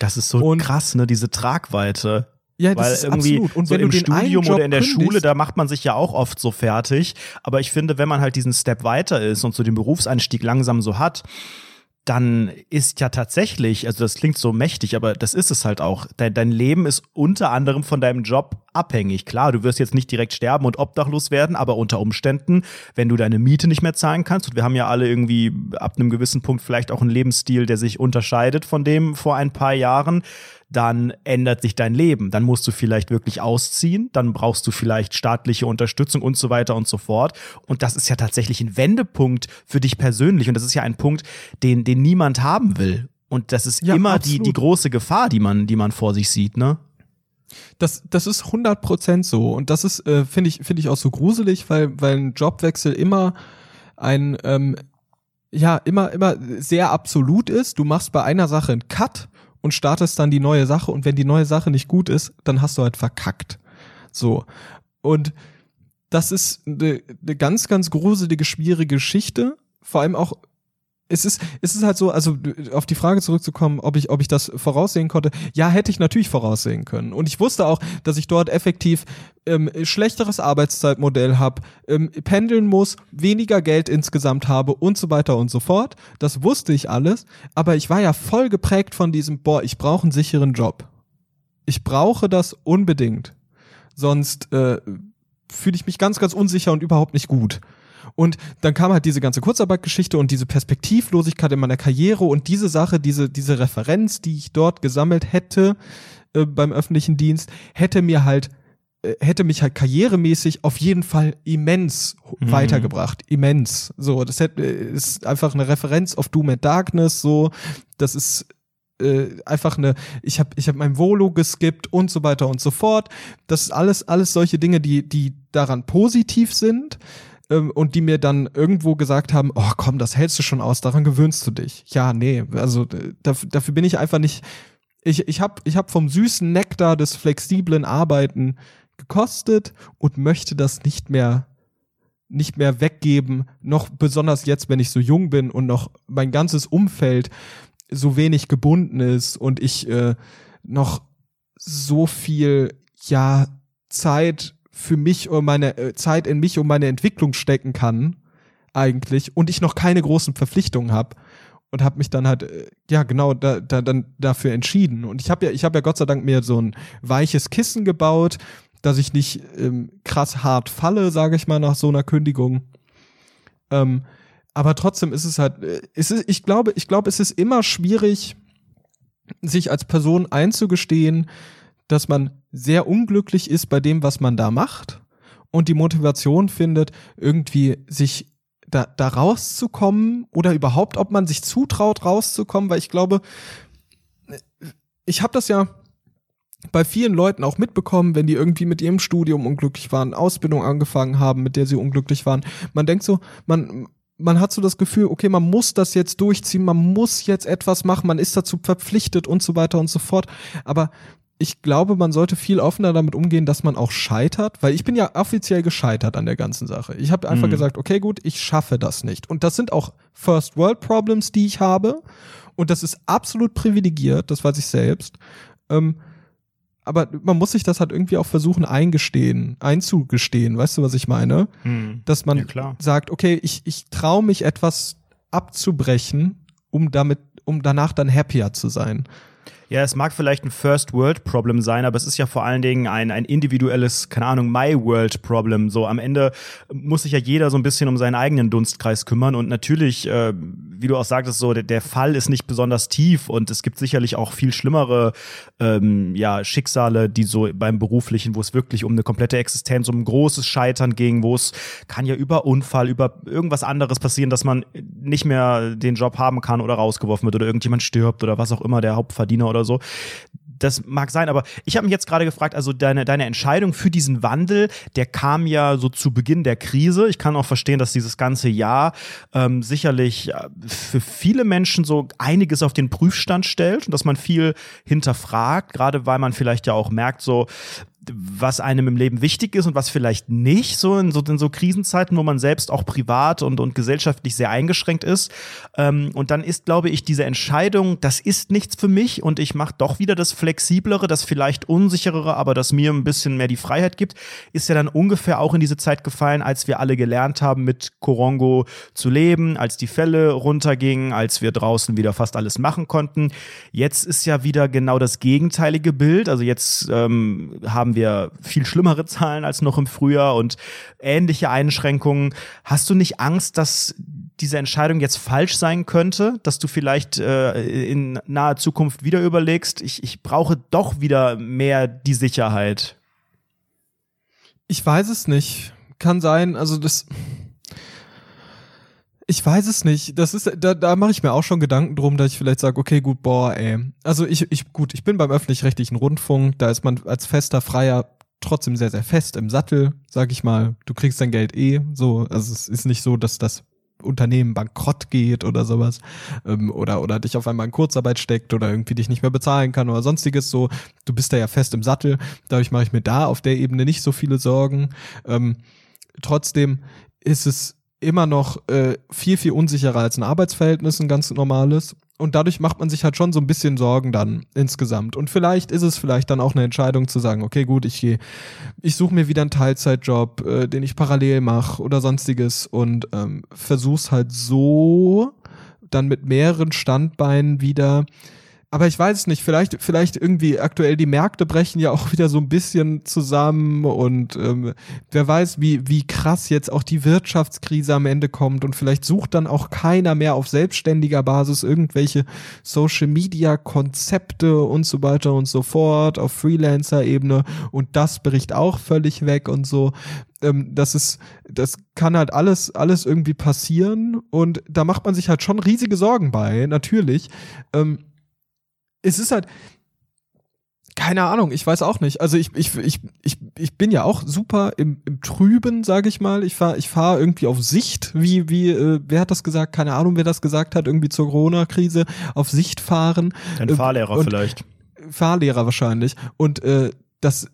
Das ist so Und- krass, ne? Diese Tragweite. Ja, Weil irgendwie Und so im Studium oder in der kündigst- Schule, da macht man sich ja auch oft so fertig. Aber ich finde, wenn man halt diesen Step weiter ist und so den Berufseinstieg langsam so hat, dann ist ja tatsächlich, also das klingt so mächtig, aber das ist es halt auch. Dein, dein Leben ist unter anderem von deinem Job abhängig. Klar, du wirst jetzt nicht direkt sterben und obdachlos werden, aber unter Umständen, wenn du deine Miete nicht mehr zahlen kannst, und wir haben ja alle irgendwie ab einem gewissen Punkt vielleicht auch einen Lebensstil, der sich unterscheidet von dem vor ein paar Jahren, dann ändert sich dein Leben. Dann musst du vielleicht wirklich ausziehen, dann brauchst du vielleicht staatliche Unterstützung und so weiter und so fort. Und das ist ja tatsächlich ein Wendepunkt für dich persönlich. Und das ist ja ein Punkt, den, den niemand haben will. Und das ist Ja, immer die, die große Gefahr, die man, die man vor sich sieht, ne? Das, das ist 100% so. Und das ist, äh, finde ich, finde ich auch so gruselig, weil, weil ein Jobwechsel immer ein, ähm, ja, immer, immer sehr absolut ist. Du machst bei einer Sache einen Cut und startest dann die neue Sache. Und wenn die neue Sache nicht gut ist, dann hast du halt verkackt. So. Und das ist eine, eine ganz, ganz gruselige, schwierige Geschichte. Vor allem auch, es ist, es ist halt so, also auf die Frage zurückzukommen, ob ich, ob ich das voraussehen konnte. Ja, hätte ich natürlich voraussehen können. Und ich wusste auch, dass ich dort effektiv ähm, schlechteres Arbeitszeitmodell habe, ähm, pendeln muss, weniger Geld insgesamt habe und so weiter und so fort. Das wusste ich alles. Aber ich war ja voll geprägt von diesem, boah, ich brauche einen sicheren Job. Ich brauche das unbedingt. Sonst äh, fühle ich mich ganz, ganz unsicher und überhaupt nicht gut. Und dann kam halt diese ganze Kurzarbeitgeschichte und diese Perspektivlosigkeit in meiner Karriere und diese Sache, diese, diese Referenz, die ich dort gesammelt hätte äh, beim öffentlichen Dienst, hätte mir halt, äh, hätte mich halt karrieremäßig auf jeden Fall immens Mhm. weitergebracht. Immens. So, das hätte, äh, ist einfach eine Referenz auf Doom and Darkness, so. Das ist äh, einfach eine, ich habe ich hab mein Volo geskippt und so weiter und so fort. Das ist alles, alles solche Dinge, die, die daran positiv sind ähm, und die mir dann irgendwo gesagt haben, oh komm, das hältst du schon aus, daran gewöhnst du dich. Ja, nee, also äh, dafür, dafür bin ich einfach nicht, ich, ich habe ich hab vom süßen Nektar des flexiblen Arbeiten gekostet und möchte das nicht mehr nicht mehr weggeben, noch besonders jetzt, wenn ich so jung bin und noch mein ganzes Umfeld so wenig gebunden ist und ich äh, noch so viel ja Zeit für mich und meine äh, Zeit in mich und meine Entwicklung stecken kann eigentlich und ich noch keine großen Verpflichtungen habe und habe mich dann halt äh, ja genau da, da dann dafür entschieden und ich habe ja ich habe ja Gott sei Dank mir so ein weiches Kissen gebaut, dass ich nicht ähm, krass hart falle, sage ich mal nach so einer Kündigung. Ähm, aber trotzdem ist es halt, äh, es ist, ich glaube, ich glaube, es ist immer schwierig, sich als Person einzugestehen, dass man sehr unglücklich ist bei dem, was man da macht und die Motivation findet, irgendwie sich da, da rauszukommen oder überhaupt, ob man sich zutraut, rauszukommen, weil ich glaube, ich habe das ja bei vielen Leuten auch mitbekommen, wenn die irgendwie mit ihrem Studium unglücklich waren, Ausbildung angefangen haben, mit der sie unglücklich waren. Man denkt so, man, man hat so das Gefühl, okay, man muss das jetzt durchziehen, man muss jetzt etwas machen, man ist dazu verpflichtet und so weiter und so fort. Aber ich glaube, man sollte viel offener damit umgehen, dass man auch scheitert, weil ich bin ja offiziell gescheitert an der ganzen Sache. Ich habe einfach Mhm. gesagt, okay, gut, ich schaffe das nicht. Und das sind auch First World Problems, die ich habe. Und das ist absolut privilegiert, das weiß ich selbst. Ähm, aber man muss sich das halt irgendwie auch versuchen eingestehen, einzugestehen, weißt du, was ich meine? Dass man Ja, klar. sagt, okay, ich, ich traue mich etwas abzubrechen, um damit, um danach dann happier zu sein. Ja, es mag vielleicht ein First-World-Problem sein, aber es ist ja vor allen Dingen ein, ein individuelles, keine Ahnung, My-World-Problem. So am Ende muss sich ja jeder so ein bisschen um seinen eigenen Dunstkreis kümmern und natürlich, äh, wie du auch sagtest, so der, der Fall ist nicht besonders tief und es gibt sicherlich auch viel schlimmere ähm, ja, Schicksale, die so beim beruflichen, wo es wirklich um eine komplette Existenz, um ein großes Scheitern ging, wo es kann ja über Unfall, über irgendwas anderes passieren, dass man nicht mehr den Job haben kann oder rausgeworfen wird oder irgendjemand stirbt oder was auch immer, der Hauptverdiener oder so das mag sein, aber ich habe mich jetzt gerade gefragt, also deine, deine Entscheidung für diesen Wandel, der kam ja so zu Beginn der Krise. Ich kann auch verstehen, dass dieses ganze Jahr ähm, sicherlich äh, für viele Menschen so einiges auf den Prüfstand stellt und dass man viel hinterfragt, gerade weil man vielleicht ja auch merkt, so was einem im Leben wichtig ist und was vielleicht nicht, so in so, in so Krisenzeiten, wo man selbst auch privat und, und gesellschaftlich sehr eingeschränkt ist. Ähm, und dann ist, glaube ich, diese Entscheidung, das ist nichts für mich und ich mache doch wieder das Flexiblere, das vielleicht unsicherere, aber das mir ein bisschen mehr die Freiheit gibt, ist ja dann ungefähr auch in diese Zeit gefallen, als wir alle gelernt haben, mit Korongo zu leben, als die Fälle runtergingen, als wir draußen wieder fast alles machen konnten. Jetzt ist ja wieder genau das gegenteilige Bild. Also jetzt ähm, haben wir viel schlimmere Zahlen als noch im Frühjahr und ähnliche Einschränkungen. Hast du nicht Angst, dass diese Entscheidung jetzt falsch sein könnte, dass du vielleicht äh, in naher Zukunft wieder überlegst, ich, ich brauche doch wieder mehr die Sicherheit? Ich weiß es nicht. Kann sein, also das. Ich weiß es nicht. Das ist, da, da mache ich mir auch schon Gedanken drum, dass ich vielleicht sage, okay, gut, boah, ey. Also ich, ich, gut, ich bin beim öffentlich-rechtlichen Rundfunk, da ist man als fester Freier trotzdem sehr, sehr fest im Sattel, sag ich mal. Du kriegst dein Geld eh so. Also es ist nicht so, dass das Unternehmen bankrott geht oder sowas ähm, oder oder dich auf einmal in Kurzarbeit steckt oder irgendwie dich nicht mehr bezahlen kann oder sonstiges so du bist da ja fest im Sattel dadurch mache ich mir da auf der Ebene nicht so viele Sorgen ähm, trotzdem ist es immer noch äh, viel, viel unsicherer als ein Arbeitsverhältnis, ein ganz normales. Und dadurch macht man sich halt schon so ein bisschen Sorgen dann insgesamt. Und vielleicht ist es vielleicht dann auch eine Entscheidung zu sagen, okay, gut, ich gehe, ich suche mir wieder einen Teilzeitjob, äh, den ich parallel mache oder sonstiges und ähm, versuch's halt so dann mit mehreren Standbeinen wieder aber ich weiß es nicht, vielleicht, vielleicht irgendwie aktuell die Märkte brechen ja auch wieder so ein bisschen zusammen und ähm, wer weiß, wie, wie krass jetzt auch die Wirtschaftskrise am Ende kommt und vielleicht sucht dann auch keiner mehr auf selbstständiger Basis irgendwelche Social Media Konzepte und so weiter und so fort auf Freelancer-Ebene und das bricht auch völlig weg und so ähm, das ist, das kann halt alles, alles irgendwie passieren und da macht man sich halt schon riesige Sorgen bei, natürlich. Ähm, es ist halt, keine Ahnung, ich weiß auch nicht. Also ich, ich, ich, ich, ich bin ja auch super im, im Trüben, sage ich mal. Ich fahre ich fahr irgendwie auf Sicht, wie, wie, äh, wer hat das gesagt? Keine Ahnung, wer das gesagt hat, irgendwie zur Corona-Krise, auf Sicht fahren. Ein äh, Fahrlehrer vielleicht. Fahrlehrer wahrscheinlich. Und äh, das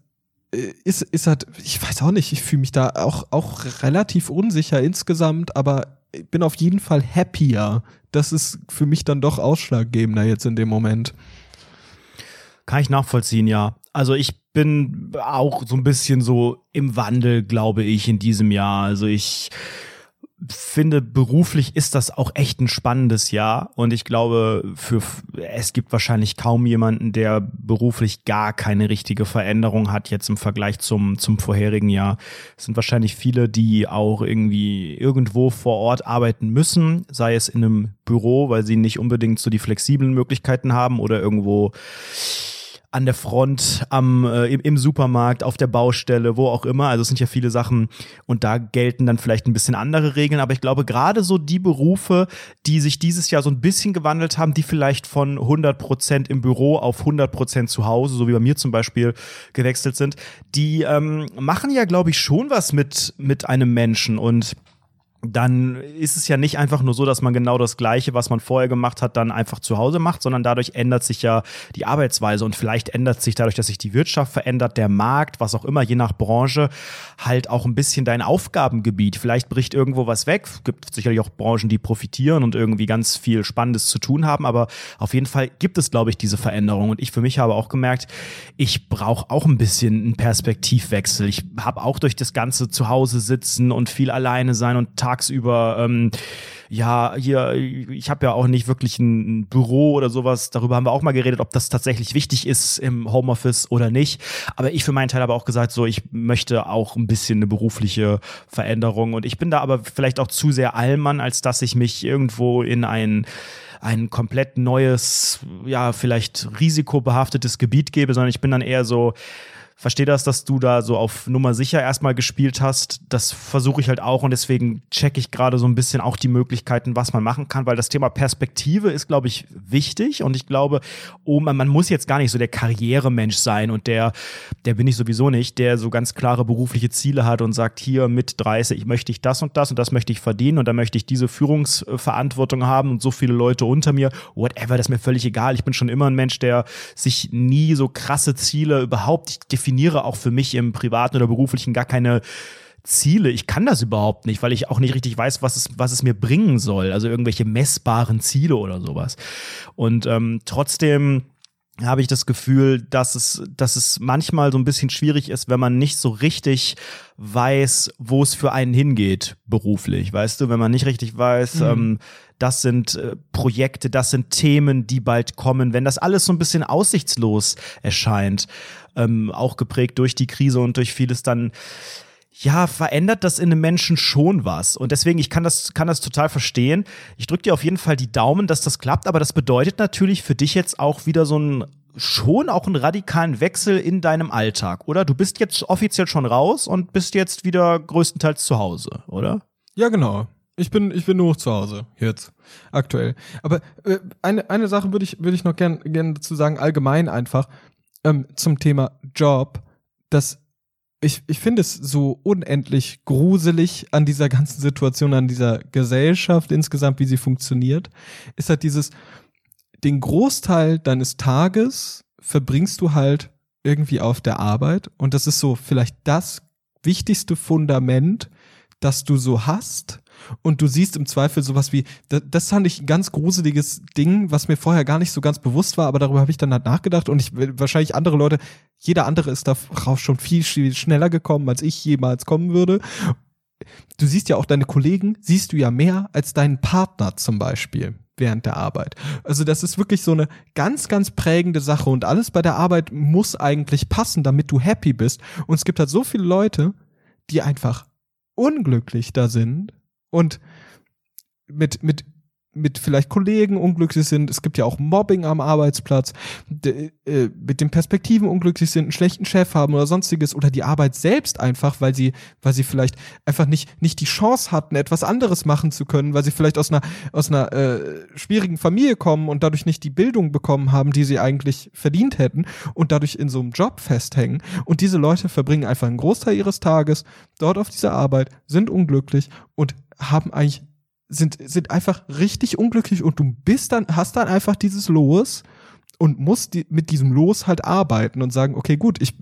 äh, ist, ist halt, ich weiß auch nicht, ich fühle mich da auch, auch relativ unsicher insgesamt, aber bin auf jeden Fall happier. Das ist für mich dann doch ausschlaggebender jetzt in dem Moment. Kann ich nachvollziehen, ja. Also ich bin auch so ein bisschen so im Wandel, glaube ich, in diesem Jahr. Also ich finde, beruflich ist das auch echt ein spannendes Jahr. Und ich glaube, für, es gibt wahrscheinlich kaum jemanden, der beruflich gar keine richtige Veränderung hat jetzt im Vergleich zum, zum vorherigen Jahr. Es sind wahrscheinlich viele, die auch irgendwie irgendwo vor Ort arbeiten müssen, sei es in einem Büro, weil sie nicht unbedingt so die flexiblen Möglichkeiten haben oder irgendwo an der Front, am, äh, im, im, Supermarkt, auf der Baustelle, wo auch immer. Also es sind ja viele Sachen und da gelten dann vielleicht ein bisschen andere Regeln. Aber ich glaube, gerade so die Berufe, die sich dieses Jahr so ein bisschen gewandelt haben, die vielleicht von 100 Prozent im Büro auf 100 Prozent zu Hause, so wie bei mir zum Beispiel, gewechselt sind, die ähm, machen ja, glaube ich, schon was mit, mit einem Menschen und dann ist es ja nicht einfach nur so, dass man genau das Gleiche, was man vorher gemacht hat, dann einfach zu Hause macht, sondern dadurch ändert sich ja die Arbeitsweise und vielleicht ändert sich dadurch, dass sich die Wirtschaft verändert, der Markt, was auch immer, je nach Branche, halt auch ein bisschen dein Aufgabengebiet. Vielleicht bricht irgendwo was weg. Gibt sicherlich auch Branchen, die profitieren und irgendwie ganz viel Spannendes zu tun haben, aber auf jeden Fall gibt es, glaube ich, diese Veränderung. Und ich für mich habe auch gemerkt, ich brauche auch ein bisschen einen Perspektivwechsel. Ich habe auch durch das ganze Zuhause sitzen und viel alleine sein und tagsüber ähm, ja, hier, ich habe ja auch nicht wirklich ein, Büro oder sowas. Darüber haben wir auch mal geredet, ob das tatsächlich wichtig ist im Homeoffice oder nicht. Aber ich für meinen Teil habe auch gesagt, so, ich möchte auch ein bisschen eine berufliche Veränderung. Und ich bin da aber vielleicht auch zu sehr Allmann, als dass ich mich irgendwo in ein ein komplett neues, ja, vielleicht risikobehaftetes Gebiet gebe, sondern ich bin dann eher so, verstehe das, dass du da so auf Nummer sicher erstmal gespielt hast. Das versuche ich halt auch und deswegen checke ich gerade so ein bisschen auch die Möglichkeiten, was man machen kann, weil das Thema Perspektive ist, glaube ich, wichtig und ich glaube, oh, man, man muss jetzt gar nicht so der Karrieremensch sein und der, der bin ich sowieso nicht, der so ganz klare berufliche Ziele hat und sagt, hier mit 30 möchte ich das und das und das möchte ich verdienen und dann möchte ich diese Führungsverantwortung haben und so viele Leute unter mir, whatever, das ist mir völlig egal. Ich bin schon immer ein Mensch, der sich nie so krasse Ziele überhaupt definiert definiere auch für mich im privaten oder beruflichen gar keine Ziele. Ich kann das überhaupt nicht, weil ich auch nicht richtig weiß, was es, was es mir bringen soll. Also irgendwelche messbaren Ziele oder sowas. Und ähm, trotzdem habe ich das Gefühl, dass es, dass es manchmal so ein bisschen schwierig ist, wenn man nicht so richtig weiß, wo es für einen hingeht beruflich. Weißt du, wenn man nicht richtig weiß, mhm. ähm, das sind äh, Projekte, das sind Themen, die bald kommen, wenn das alles so ein bisschen aussichtslos erscheint, ähm, auch geprägt durch die Krise und durch vieles, dann ja, verändert das in einem Menschen schon was. Und deswegen, ich kann das, kann das total verstehen. Ich drücke dir auf jeden Fall die Daumen, dass das klappt, aber das bedeutet natürlich für dich jetzt auch wieder so ein schon auch einen radikalen Wechsel in deinem Alltag, oder? Du bist jetzt offiziell schon raus und bist jetzt wieder größtenteils zu Hause, oder? Ja, genau. Ich bin, ich bin nur zu Hause jetzt, aktuell. Aber äh, eine, eine Sache würde ich, würde ich noch gern, gern dazu sagen, allgemein einfach, ähm, zum Thema Job, dass ich, ich finde es so unendlich gruselig an dieser ganzen Situation, an dieser Gesellschaft insgesamt, wie sie funktioniert, ist halt dieses, den Großteil deines Tages verbringst du halt irgendwie auf der Arbeit. Und das ist so vielleicht das wichtigste Fundament, das du so hast und du siehst im Zweifel sowas wie, das, das fand ich ein ganz gruseliges Ding, was mir vorher gar nicht so ganz bewusst war, aber darüber habe ich dann halt nachgedacht und ich wahrscheinlich andere Leute, jeder andere ist darauf schon viel, viel schneller gekommen, als ich jemals kommen würde. Du siehst ja auch deine Kollegen, siehst du ja mehr als deinen Partner zum Beispiel während der Arbeit. Also das ist wirklich so eine ganz, ganz prägende Sache und alles bei der Arbeit muss eigentlich passen, damit du happy bist. Und es gibt halt so viele Leute, die einfach unglücklich da sind und mit, mit mit vielleicht Kollegen unglücklich sind. Es gibt ja auch Mobbing am Arbeitsplatz, de, äh, mit den Perspektiven unglücklich sind, einen schlechten Chef haben oder sonstiges oder die Arbeit selbst einfach, weil sie, weil sie vielleicht einfach nicht nicht die Chance hatten, etwas anderes machen zu können, weil sie vielleicht aus einer aus einer äh, schwierigen Familie kommen und dadurch nicht die Bildung bekommen haben, die sie eigentlich verdient hätten und dadurch in so einem Job festhängen. Und diese Leute verbringen einfach einen Großteil ihres Tages dort auf dieser Arbeit, sind unglücklich und haben eigentlich sind, sind einfach richtig unglücklich und du bist dann, hast dann einfach dieses Los und musst die, mit diesem Los halt arbeiten und sagen, okay, gut, ich,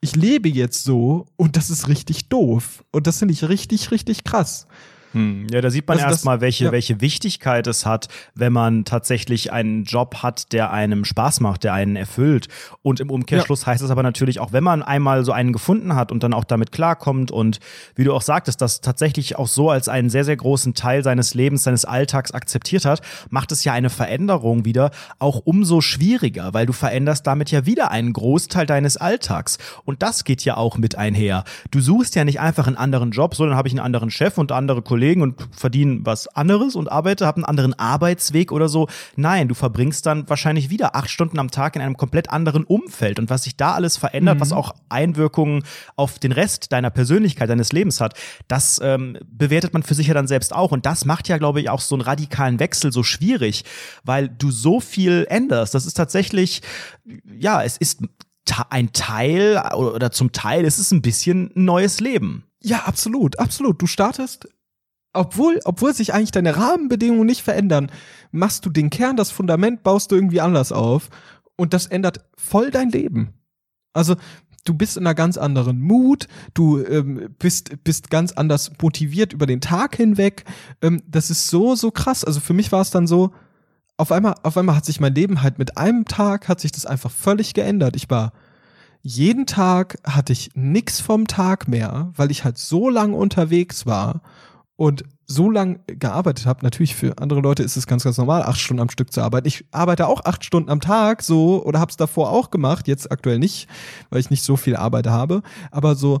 ich lebe jetzt so und das ist richtig doof. Und das finde ich richtig, richtig krass. Hm, ja, da sieht man also erstmal, welche, ja. welche Wichtigkeit es hat, wenn man tatsächlich einen Job hat, der einem Spaß macht, der einen erfüllt. Und im Umkehrschluss ja. heißt es aber natürlich auch, wenn man einmal so einen gefunden hat und dann auch damit klarkommt und wie du auch sagtest, das tatsächlich auch so als einen sehr, sehr großen Teil seines Lebens, seines Alltags akzeptiert hat, macht es ja eine Veränderung wieder auch umso schwieriger, weil du veränderst damit ja wieder einen Großteil deines Alltags. Und das geht ja auch mit einher. Du suchst ja nicht einfach einen anderen Job, sondern habe ich einen anderen Chef und andere Kollegen Kollegen und verdienen was anderes und arbeite, habe einen anderen Arbeitsweg oder so. Nein, du verbringst dann wahrscheinlich wieder acht Stunden am Tag in einem komplett anderen Umfeld und was sich da alles verändert, mhm. was auch Einwirkungen auf den Rest deiner Persönlichkeit, deines Lebens hat, das ähm, bewertet man für sich ja dann selbst auch und das macht ja, glaube ich, auch so einen radikalen Wechsel so schwierig, weil du so viel änderst. Das ist tatsächlich, ja, es ist ein Teil oder zum Teil ist es ein bisschen ein neues Leben. Ja, absolut, absolut. Du startest obwohl, obwohl sich eigentlich deine Rahmenbedingungen nicht verändern, machst du den Kern, das Fundament baust du irgendwie anders auf und das ändert voll dein Leben. Also du bist in einer ganz anderen Mut, du ähm, bist bist ganz anders motiviert über den Tag hinweg. Ähm, das ist so so krass. Also für mich war es dann so, auf einmal auf einmal hat sich mein Leben halt mit einem Tag hat sich das einfach völlig geändert. Ich war jeden Tag hatte ich nix vom Tag mehr, weil ich halt so lang unterwegs war und so lang gearbeitet habe, natürlich für andere Leute ist es ganz, ganz normal, acht Stunden am Stück zu arbeiten. Ich arbeite auch acht Stunden am Tag so oder habe es davor auch gemacht, jetzt aktuell nicht, weil ich nicht so viel Arbeit habe, aber so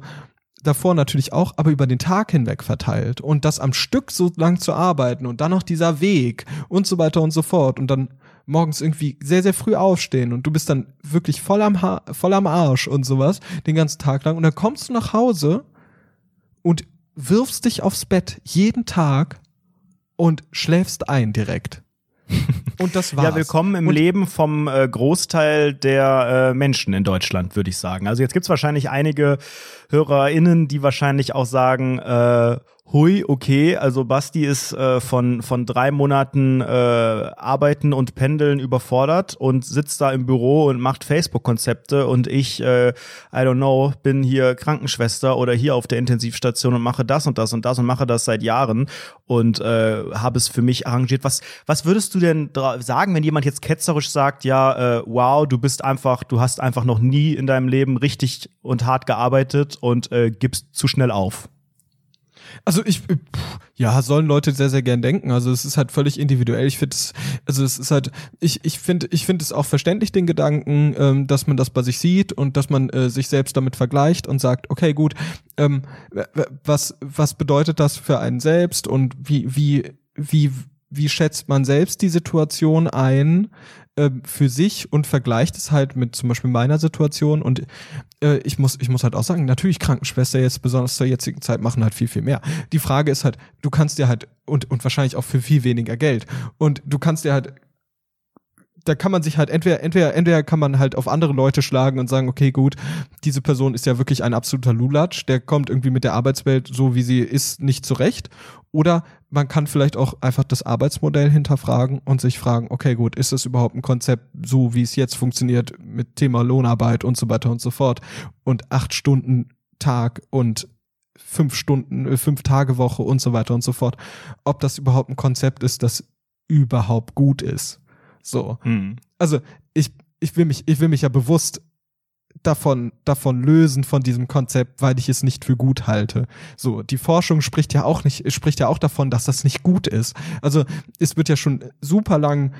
davor natürlich auch, aber über den Tag hinweg verteilt. Und das am Stück so lang zu arbeiten und dann noch dieser Weg und so weiter und so fort. Und dann morgens irgendwie sehr, sehr früh aufstehen und du bist dann wirklich voll am, ha voll am Arsch und sowas den ganzen Tag lang. Und dann kommst du nach Hause und wirfst dich aufs Bett jeden Tag und schläfst ein direkt. Und das war's. Ja, willkommen im und Leben vom äh, Großteil der äh, Menschen in Deutschland, würde ich sagen. Also jetzt gibt's wahrscheinlich einige HörerInnen, die wahrscheinlich auch sagen, äh, hui, okay, also Basti ist äh, von, von drei Monaten äh, Arbeiten und Pendeln überfordert und sitzt da im Büro und macht Facebook-Konzepte und ich, äh, I don't know, bin hier Krankenschwester oder hier auf der Intensivstation und mache das und das und das und mache das seit Jahren und äh, habe es für mich arrangiert. Was, was würdest du denn sagen, wenn jemand jetzt ketzerisch sagt, ja, äh, wow, du bist einfach, du hast einfach noch nie in deinem Leben richtig und hart gearbeitet und äh, gibst zu schnell auf? Also ich, ja, sollen Leute sehr, sehr gern denken. Also es ist halt völlig individuell. Ich finde es, also es ist halt, ich, ich finde, ich finde es auch verständlich, den Gedanken, ähm, dass man das bei sich sieht und dass man äh, sich selbst damit vergleicht und sagt, okay, gut, ähm, was, was bedeutet das für einen selbst und wie, wie, wie, wie schätzt man selbst die Situation ein? Äh, für sich und vergleicht es halt mit zum Beispiel meiner Situation und äh, ich muss ich muss halt auch sagen, natürlich Krankenschwester jetzt besonders zur jetzigen Zeit machen halt viel viel mehr. Die Frage ist halt, du kannst dir halt und und wahrscheinlich auch für viel weniger Geld und du kannst dir halt da kann man sich halt entweder, entweder, entweder kann man halt auf andere Leute schlagen und sagen, okay, gut, diese Person ist ja wirklich ein absoluter Lulatsch, der kommt irgendwie mit der Arbeitswelt so wie sie ist nicht zurecht. Oder man kann vielleicht auch einfach das Arbeitsmodell hinterfragen und sich fragen, okay, gut, ist das überhaupt ein Konzept, so wie es jetzt funktioniert mit Thema Lohnarbeit und so weiter und so fort und acht Stunden Tag und fünf Stunden, äh, fünf Tage Woche und so weiter und so fort, ob das überhaupt ein Konzept ist, das überhaupt gut ist. So. Hm. Also ich, ich will mich, ich will mich ja bewusst davon, davon lösen von diesem Konzept, weil ich es nicht für gut halte. So, die Forschung spricht ja auch nicht, spricht ja auch davon, dass das nicht gut ist. Also, es wird ja schon super lang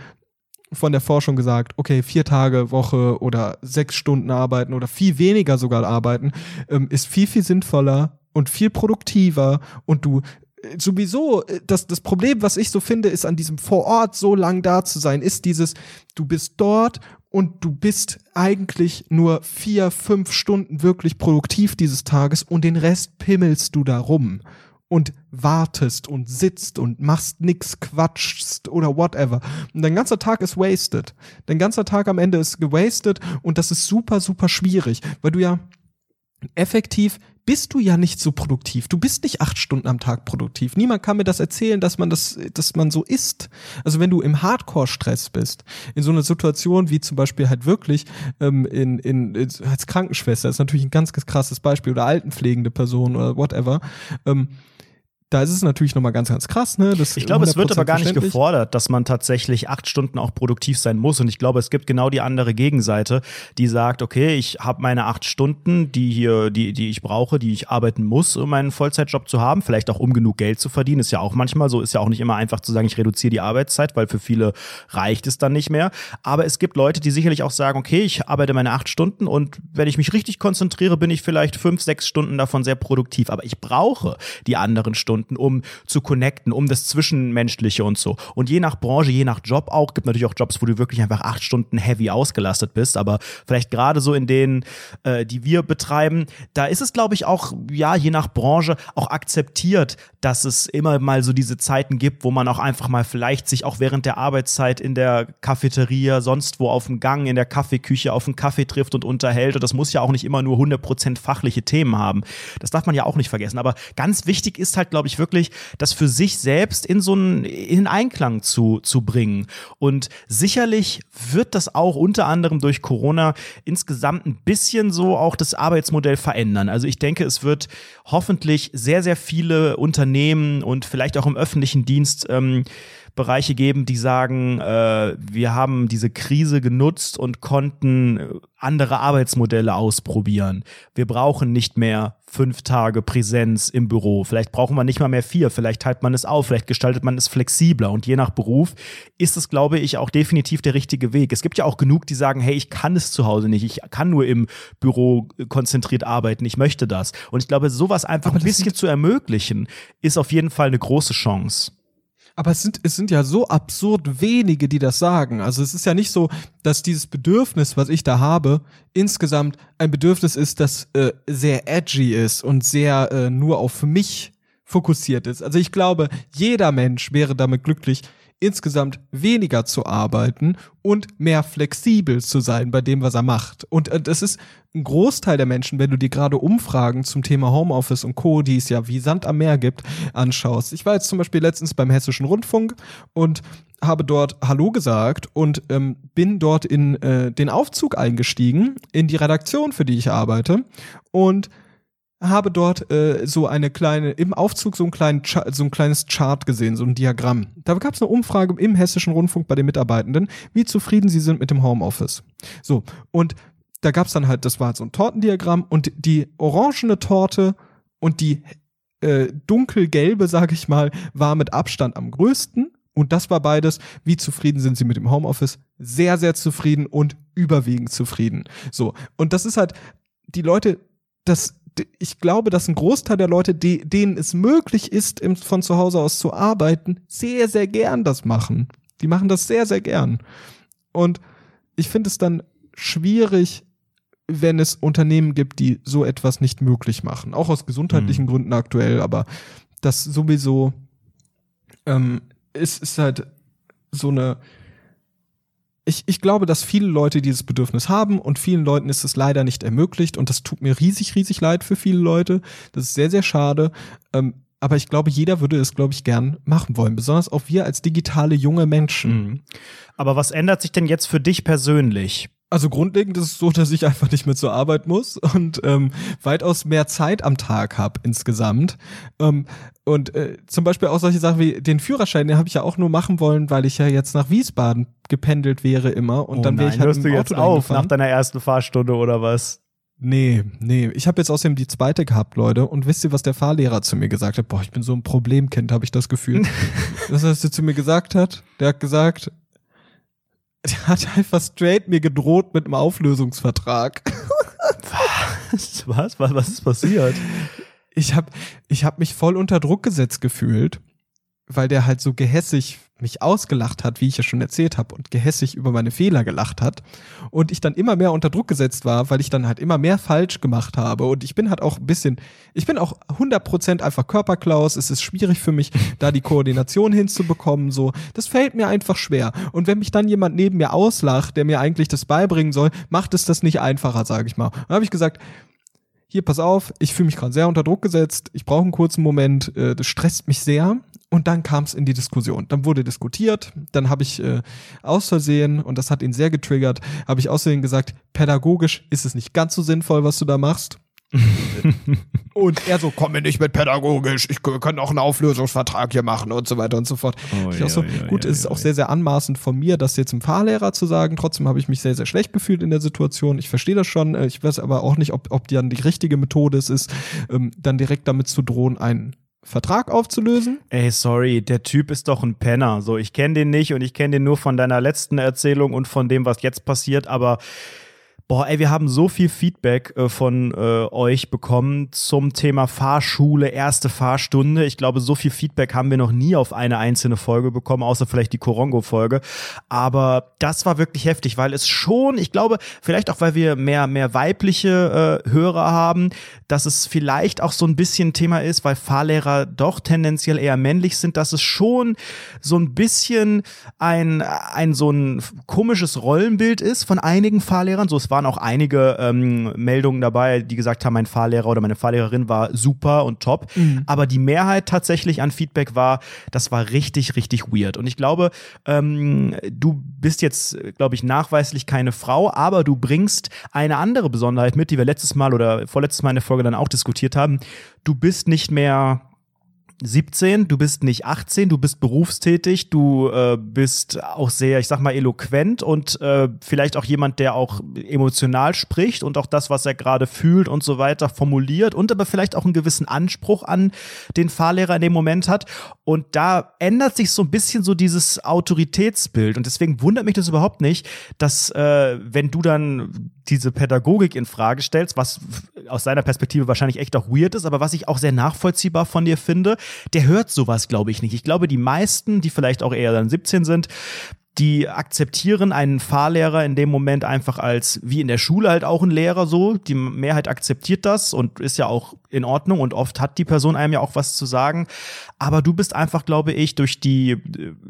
von der Forschung gesagt, okay, vier Tage Woche oder sechs Stunden arbeiten oder viel weniger sogar arbeiten, ähm, ist viel, viel sinnvoller und viel produktiver und du sowieso, äh, das, das Problem, was ich so finde, ist an diesem vor Ort so lang da zu sein, ist dieses, du bist dort und du bist eigentlich nur vier, fünf Stunden wirklich produktiv dieses Tages und den Rest pimmelst du da rum und wartest und sitzt und machst nix, quatschst oder whatever. Und dein ganzer Tag ist wasted. Dein ganzer Tag am Ende ist gewastet und das ist super, super schwierig, weil du ja effektiv bist du ja nicht so produktiv. Du bist nicht acht Stunden am Tag produktiv. Niemand kann mir das erzählen, dass man das, dass man so ist. Also wenn du im Hardcore-Stress bist, in so einer Situation wie zum Beispiel halt wirklich ähm, in, in, als Krankenschwester, ist natürlich ein ganz, ganz krasses Beispiel oder altenpflegende Person oder whatever. Ähm, da ist es natürlich nochmal ganz, ganz krass. Ne? Das ich glaube, es wird aber gar nicht gefordert, dass man tatsächlich acht Stunden auch produktiv sein muss. Und ich glaube, es gibt genau die andere Gegenseite, die sagt, okay, ich habe meine acht Stunden, die hier, die, die ich brauche, die ich arbeiten muss, um einen Vollzeitjob zu haben, vielleicht auch um genug Geld zu verdienen. Ist ja auch manchmal so, ist ja auch nicht immer einfach zu sagen, ich reduziere die Arbeitszeit, weil für viele reicht es dann nicht mehr. Aber es gibt Leute, die sicherlich auch sagen, okay, ich arbeite meine acht Stunden und wenn ich mich richtig konzentriere, bin ich vielleicht fünf, sechs Stunden davon sehr produktiv. Aber ich brauche die anderen Stunden Stunden, um zu connecten, um das Zwischenmenschliche und so. Und je nach Branche, je nach Job auch, gibt natürlich auch Jobs, wo du wirklich einfach acht Stunden heavy ausgelastet bist, aber vielleicht gerade so in denen, äh, die wir betreiben, da ist es, glaube ich, auch, ja, je nach Branche auch akzeptiert, dass es immer mal so diese Zeiten gibt, wo man auch einfach mal vielleicht sich auch während der Arbeitszeit in der Cafeteria, sonst wo auf dem Gang, in der Kaffeeküche auf einen Kaffee trifft und unterhält. Und das muss ja auch nicht immer nur 100% fachliche Themen haben. Das darf man ja auch nicht vergessen. Aber ganz wichtig ist halt, glaube glaube ich, wirklich, das für sich selbst in so einen in Einklang zu, zu bringen. Und sicherlich wird das auch unter anderem durch Corona insgesamt ein bisschen so auch das Arbeitsmodell verändern. Also ich denke, es wird hoffentlich sehr, sehr viele Unternehmen und vielleicht auch im öffentlichen Dienst ähm, Bereiche geben, die sagen, äh, wir haben diese Krise genutzt und konnten äh, andere Arbeitsmodelle ausprobieren. Wir brauchen nicht mehr fünf Tage Präsenz im Büro. Vielleicht brauchen wir nicht mal mehr vier. Vielleicht teilt man es auf. Vielleicht gestaltet man es flexibler. Und je nach Beruf ist es, glaube ich, auch definitiv der richtige Weg. Es gibt ja auch genug, die sagen, hey, ich kann es zu Hause nicht. Ich kann nur im Büro konzentriert arbeiten. Ich möchte das. Und ich glaube, sowas einfach Aber ein bisschen zu ermöglichen, ist auf jeden Fall eine große Chance. Aber es sind, es sind ja so absurd wenige, die das sagen. Also es ist ja nicht so, dass dieses Bedürfnis, was ich da habe, insgesamt ein Bedürfnis ist, das äh, sehr edgy ist und sehr äh, nur auf mich fokussiert ist. Also ich glaube, jeder Mensch wäre damit glücklich, insgesamt weniger zu arbeiten und mehr flexibel zu sein bei dem, was er macht. Und äh, das ist ein Großteil der Menschen, wenn du dir gerade Umfragen zum Thema Homeoffice und Co., die es ja wie Sand am Meer gibt, anschaust. Ich war jetzt zum Beispiel letztens beim Hessischen Rundfunk und habe dort Hallo gesagt und ähm, bin dort in äh, den Aufzug eingestiegen, in die Redaktion, für die ich arbeite. Und habe dort äh, so eine kleine, im Aufzug so, einen kleinen so ein kleines Chart gesehen, so ein Diagramm. Da gab es eine Umfrage im Hessischen Rundfunk bei den Mitarbeitenden, wie zufrieden sie sind mit dem Homeoffice. So, und da gab es dann halt, das war halt so ein Tortendiagramm und die orangene Torte und die äh, dunkelgelbe, sag ich mal, war mit Abstand am größten. Und das war beides. Wie zufrieden sind sie mit dem Homeoffice? Sehr, sehr zufrieden und überwiegend zufrieden. So. Und das ist halt, die Leute, das, ich glaube, dass ein Großteil der Leute, die, denen es möglich ist, von zu Hause aus zu arbeiten, sehr, sehr gern das machen. Die machen das sehr, sehr gern. Und ich finde es dann schwierig, wenn es Unternehmen gibt, die so etwas nicht möglich machen. Auch aus gesundheitlichen mhm. Gründen aktuell, aber das sowieso ähm, ist, ist halt so eine ich, ich glaube, dass viele Leute dieses Bedürfnis haben und vielen Leuten ist es leider nicht ermöglicht und das tut mir riesig, riesig leid für viele Leute. Das ist sehr, sehr schade. Ähm, aber ich glaube, jeder würde es, glaube ich, gern machen wollen, besonders auch wir als digitale junge Menschen. Mhm. Aber was ändert sich denn jetzt für dich persönlich? Also grundlegend ist es so, dass ich einfach nicht mehr zur Arbeit muss und ähm, weitaus mehr Zeit am Tag habe insgesamt. Ähm, und äh, zum Beispiel auch solche Sachen wie den Führerschein, den habe ich ja auch nur machen wollen, weil ich ja jetzt nach Wiesbaden gependelt wäre immer. Und oh dann wäre ich halt Hörst du jetzt auf nach deiner ersten Fahrstunde oder was? Nee, nee. Ich habe jetzt außerdem die zweite gehabt, Leute. Und wisst ihr, was der Fahrlehrer zu mir gesagt hat? Boah, ich bin so ein Problemkind, habe ich das Gefühl. was er zu mir gesagt hat? Der hat gesagt, der hat einfach straight mir gedroht mit einem Auflösungsvertrag. Was? Was? Was, ist passiert? Ich habe ich hab mich voll unter Druck gesetzt gefühlt, weil der halt so gehässig mich ausgelacht hat, wie ich ja schon erzählt habe, und gehässig über meine Fehler gelacht hat. Und ich dann immer mehr unter Druck gesetzt war, weil ich dann halt immer mehr falsch gemacht habe. Und ich bin halt auch ein bisschen, ich bin auch 100% einfach Körperklaus. Es ist schwierig für mich, da die Koordination hinzubekommen. So, das fällt mir einfach schwer. Und wenn mich dann jemand neben mir auslacht, der mir eigentlich das beibringen soll, macht es das nicht einfacher, sage ich mal. Dann habe ich gesagt, hier, pass auf, ich fühle mich gerade sehr unter Druck gesetzt, ich brauche einen kurzen Moment, äh, das stresst mich sehr. Und dann kam es in die Diskussion. Dann wurde diskutiert, dann habe ich äh, aus Versehen, und das hat ihn sehr getriggert, habe ich aus Versehen gesagt, pädagogisch ist es nicht ganz so sinnvoll, was du da machst. und er so, komm mir nicht mit pädagogisch, ich kann auch einen Auflösungsvertrag hier machen und so weiter und so fort. Oh, ich ja, auch so, ja, gut, ja, es ist auch sehr, sehr anmaßend von mir, das jetzt im Fahrlehrer zu sagen. Trotzdem habe ich mich sehr, sehr schlecht gefühlt in der Situation. Ich verstehe das schon. Ich weiß aber auch nicht, ob, ob dann die richtige Methode es ist, ähm, dann direkt damit zu drohen, einen Vertrag aufzulösen. Ey, sorry, der Typ ist doch ein Penner. So, ich kenne den nicht und ich kenne den nur von deiner letzten Erzählung und von dem, was jetzt passiert, aber Boah, ey, wir haben so viel Feedback äh, von äh, euch bekommen zum Thema Fahrschule, erste Fahrstunde. Ich glaube, so viel Feedback haben wir noch nie auf eine einzelne Folge bekommen, außer vielleicht die Korongo-Folge. Aber das war wirklich heftig, weil es schon, ich glaube, vielleicht auch, weil wir mehr, mehr weibliche äh, Hörer haben, dass es vielleicht auch so ein bisschen Thema ist, weil Fahrlehrer doch tendenziell eher männlich sind, dass es schon so ein bisschen ein, ein so ein komisches Rollenbild ist von einigen Fahrlehrern. So, es war waren auch einige ähm, Meldungen dabei, die gesagt haben, mein Fahrlehrer oder meine Fahrlehrerin war super und top. Mhm. Aber die Mehrheit tatsächlich an Feedback war, das war richtig, richtig weird. Und ich glaube, ähm, du bist jetzt, glaube ich, nachweislich keine Frau, aber du bringst eine andere Besonderheit mit, die wir letztes Mal oder vorletztes Mal in der Folge dann auch diskutiert haben. Du bist nicht mehr 17, du bist nicht 18, du bist berufstätig, du äh, bist auch sehr, ich sag mal, eloquent und äh, vielleicht auch jemand, der auch emotional spricht und auch das, was er gerade fühlt und so weiter formuliert und aber vielleicht auch einen gewissen Anspruch an den Fahrlehrer in dem Moment hat. Und da ändert sich so ein bisschen so dieses Autoritätsbild. Und deswegen wundert mich das überhaupt nicht, dass äh, wenn du dann diese Pädagogik in Frage stellst, was aus seiner Perspektive wahrscheinlich echt auch weird ist, aber was ich auch sehr nachvollziehbar von dir finde, der hört sowas, glaube ich, nicht. Ich glaube, die meisten, die vielleicht auch eher dann 17 sind, die akzeptieren einen Fahrlehrer in dem Moment einfach als, wie in der Schule halt auch ein Lehrer so. Die Mehrheit akzeptiert das und ist ja auch in Ordnung und oft hat die Person einem ja auch was zu sagen. Aber du bist einfach, glaube ich, durch die äh,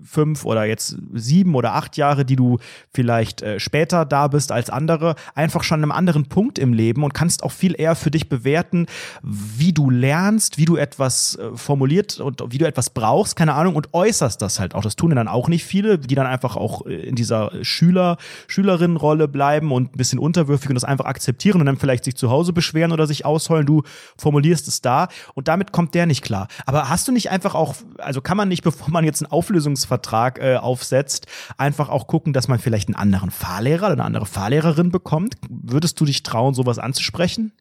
fünf oder jetzt sieben oder acht Jahre, die du vielleicht äh, später da bist als andere, einfach schon an einem anderen Punkt im Leben und kannst auch viel eher für dich bewerten, wie du lernst, wie du etwas äh, formuliert und wie du etwas brauchst, keine Ahnung, und äußerst das halt auch. Das tun ja dann auch nicht viele, die dann einfach auch in dieser Schüler, Schülerinnenrolle bleiben und ein bisschen unterwürfig und das einfach akzeptieren und dann vielleicht sich zu Hause beschweren oder sich ausheulen. Du formulierst es da und damit kommt der nicht klar. Aber hast du nicht einfach auch, also kann man nicht, bevor man jetzt einen Auflösungsvertrag äh, aufsetzt, einfach auch gucken, dass man vielleicht einen anderen Fahrlehrer oder eine andere Fahrlehrerin bekommt? Würdest du dich trauen, sowas anzusprechen?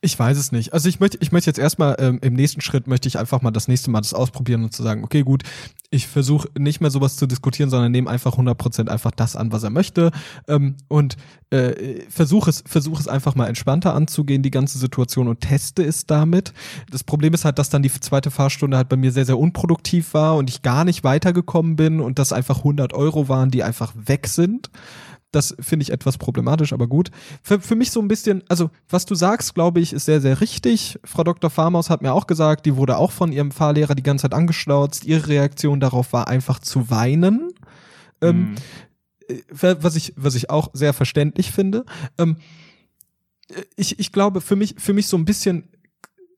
Ich weiß es nicht. Also ich möchte, ich möchte jetzt erstmal ähm, im nächsten Schritt möchte ich einfach mal das nächste Mal das ausprobieren und zu sagen, okay, gut, ich versuche nicht mehr sowas zu diskutieren, sondern nehme einfach 100% einfach das an, was er möchte ähm, und äh, versuche es, versuche es einfach mal entspannter anzugehen, die ganze Situation und teste es damit. Das Problem ist halt, dass dann die zweite Fahrstunde halt bei mir sehr, sehr unproduktiv war und ich gar nicht weitergekommen bin und das einfach 100 Euro waren, die einfach weg sind. Das finde ich etwas problematisch, aber gut. Für, für mich so ein bisschen, also was du sagst, glaube ich, ist sehr, sehr richtig. Frau Dr. Farmaus hat mir auch gesagt, die wurde auch von ihrem Fahrlehrer die ganze Zeit angeschnauzt. Ihre Reaktion darauf war einfach zu weinen. Ähm, mhm. Ähm, was, ich, was ich auch sehr verständlich finde. Ähm, ich, ich glaube, für mich, für mich so ein bisschen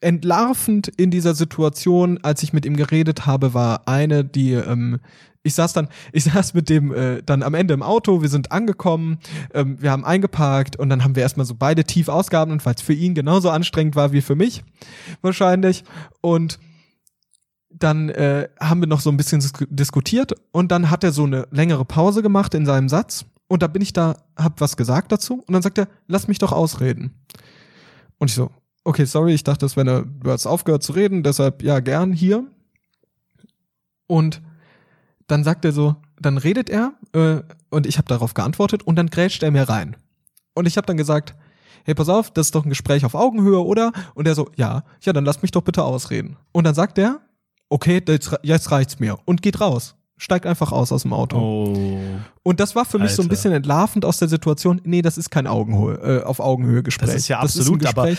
entlarvend in dieser Situation, als ich mit ihm geredet habe, war eine, die ähm, ich saß dann, ich saß mit dem äh, dann am Ende im Auto, wir sind angekommen, ähm, wir haben eingeparkt und dann haben wir erstmal so beide tief ausgeatmet, weil es für ihn genauso anstrengend war wie für mich wahrscheinlich. Und dann äh, haben wir noch so ein bisschen dis diskutiert und dann hat er so eine längere Pause gemacht in seinem Satz und da bin ich da, hab was gesagt dazu und dann sagt er, lass mich doch ausreden. Und ich so, okay, sorry, ich dachte, das wäre du hast aufgehört zu reden, deshalb ja gern hier. Und dann sagt er so, dann redet er äh, und ich habe darauf geantwortet und dann grätscht er mir rein. Und ich habe dann gesagt, hey, pass auf, das ist doch ein Gespräch auf Augenhöhe, oder? Und er so, ja, ja, dann lass mich doch bitte ausreden. Und dann sagt er, okay, jetzt, jetzt reicht's mir und geht raus steigt einfach aus aus dem Auto. Oh. Und das war für mich Alter. so ein bisschen entlarvend aus der Situation. Nee, das ist kein Augenhöhe, äh, auf Augenhöhe Gespräch. Das ist ja absolut, ist aber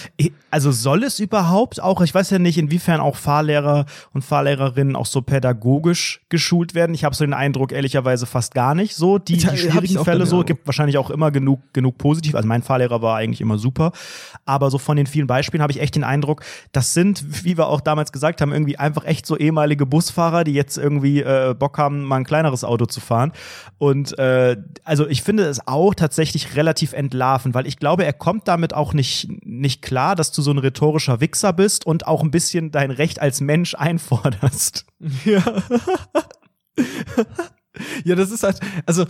also soll es überhaupt auch, ich weiß ja nicht, inwiefern auch Fahrlehrer und Fahrlehrerinnen auch so pädagogisch geschult werden. Ich habe so den Eindruck, ehrlicherweise fast gar nicht so. Die, die schwierigen Fälle so, gibt wahrscheinlich auch immer genug, genug positiv. Also mein Fahrlehrer war eigentlich immer super. Aber so von den vielen Beispielen habe ich echt den Eindruck, das sind, wie wir auch damals gesagt haben, irgendwie einfach echt so ehemalige Busfahrer, die jetzt irgendwie äh, Bock haben, haben, mal ein kleineres Auto zu fahren. Und äh, also ich finde es auch tatsächlich relativ entlarvend, weil ich glaube, er kommt damit auch nicht, nicht klar, dass du so ein rhetorischer Wichser bist und auch ein bisschen dein Recht als Mensch einforderst. Ja. ja, das ist halt, also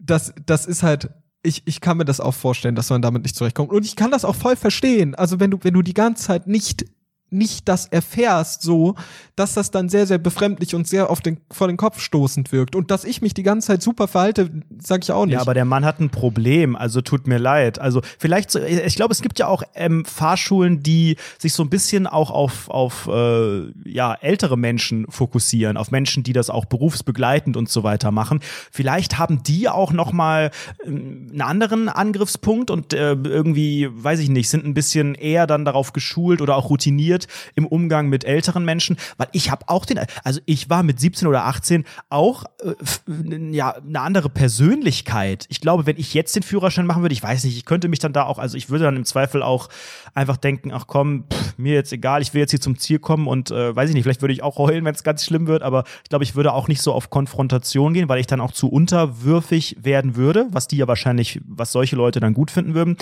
das, das ist halt ich, ich kann mir das auch vorstellen, dass man damit nicht zurechtkommt. Und ich kann das auch voll verstehen. Also wenn du, wenn du die ganze Zeit nicht nicht das erfährst, so, dass das dann sehr, sehr befremdlich und sehr auf den, vor den Kopf stoßend wirkt. Und dass ich mich die ganze Zeit super verhalte, sag ich auch nicht. Ja, aber der Mann hat ein Problem, also tut mir leid. Also vielleicht, ich glaube, es gibt ja auch ähm, Fahrschulen, die sich so ein bisschen auch auf, auf äh, ja, ältere Menschen fokussieren, auf Menschen, die das auch berufsbegleitend und so weiter machen. Vielleicht haben die auch noch mal äh, einen anderen Angriffspunkt und äh, irgendwie, weiß ich nicht, sind ein bisschen eher dann darauf geschult oder auch routiniert, wird im Umgang mit älteren Menschen, weil ich habe auch den, also ich war mit 17 oder 18 auch äh, ja eine andere Persönlichkeit. Ich glaube, wenn ich jetzt den Führerschein machen würde, ich weiß nicht, ich könnte mich dann da auch, also ich würde dann im Zweifel auch einfach denken, ach komm, pff, mir jetzt egal, ich will jetzt hier zum Ziel kommen und äh, weiß ich nicht, vielleicht würde ich auch heulen, wenn es ganz schlimm wird, aber ich glaube, ich würde auch nicht so auf Konfrontation gehen, weil ich dann auch zu unterwürfig werden würde, was die ja wahrscheinlich, was solche Leute dann gut finden würden.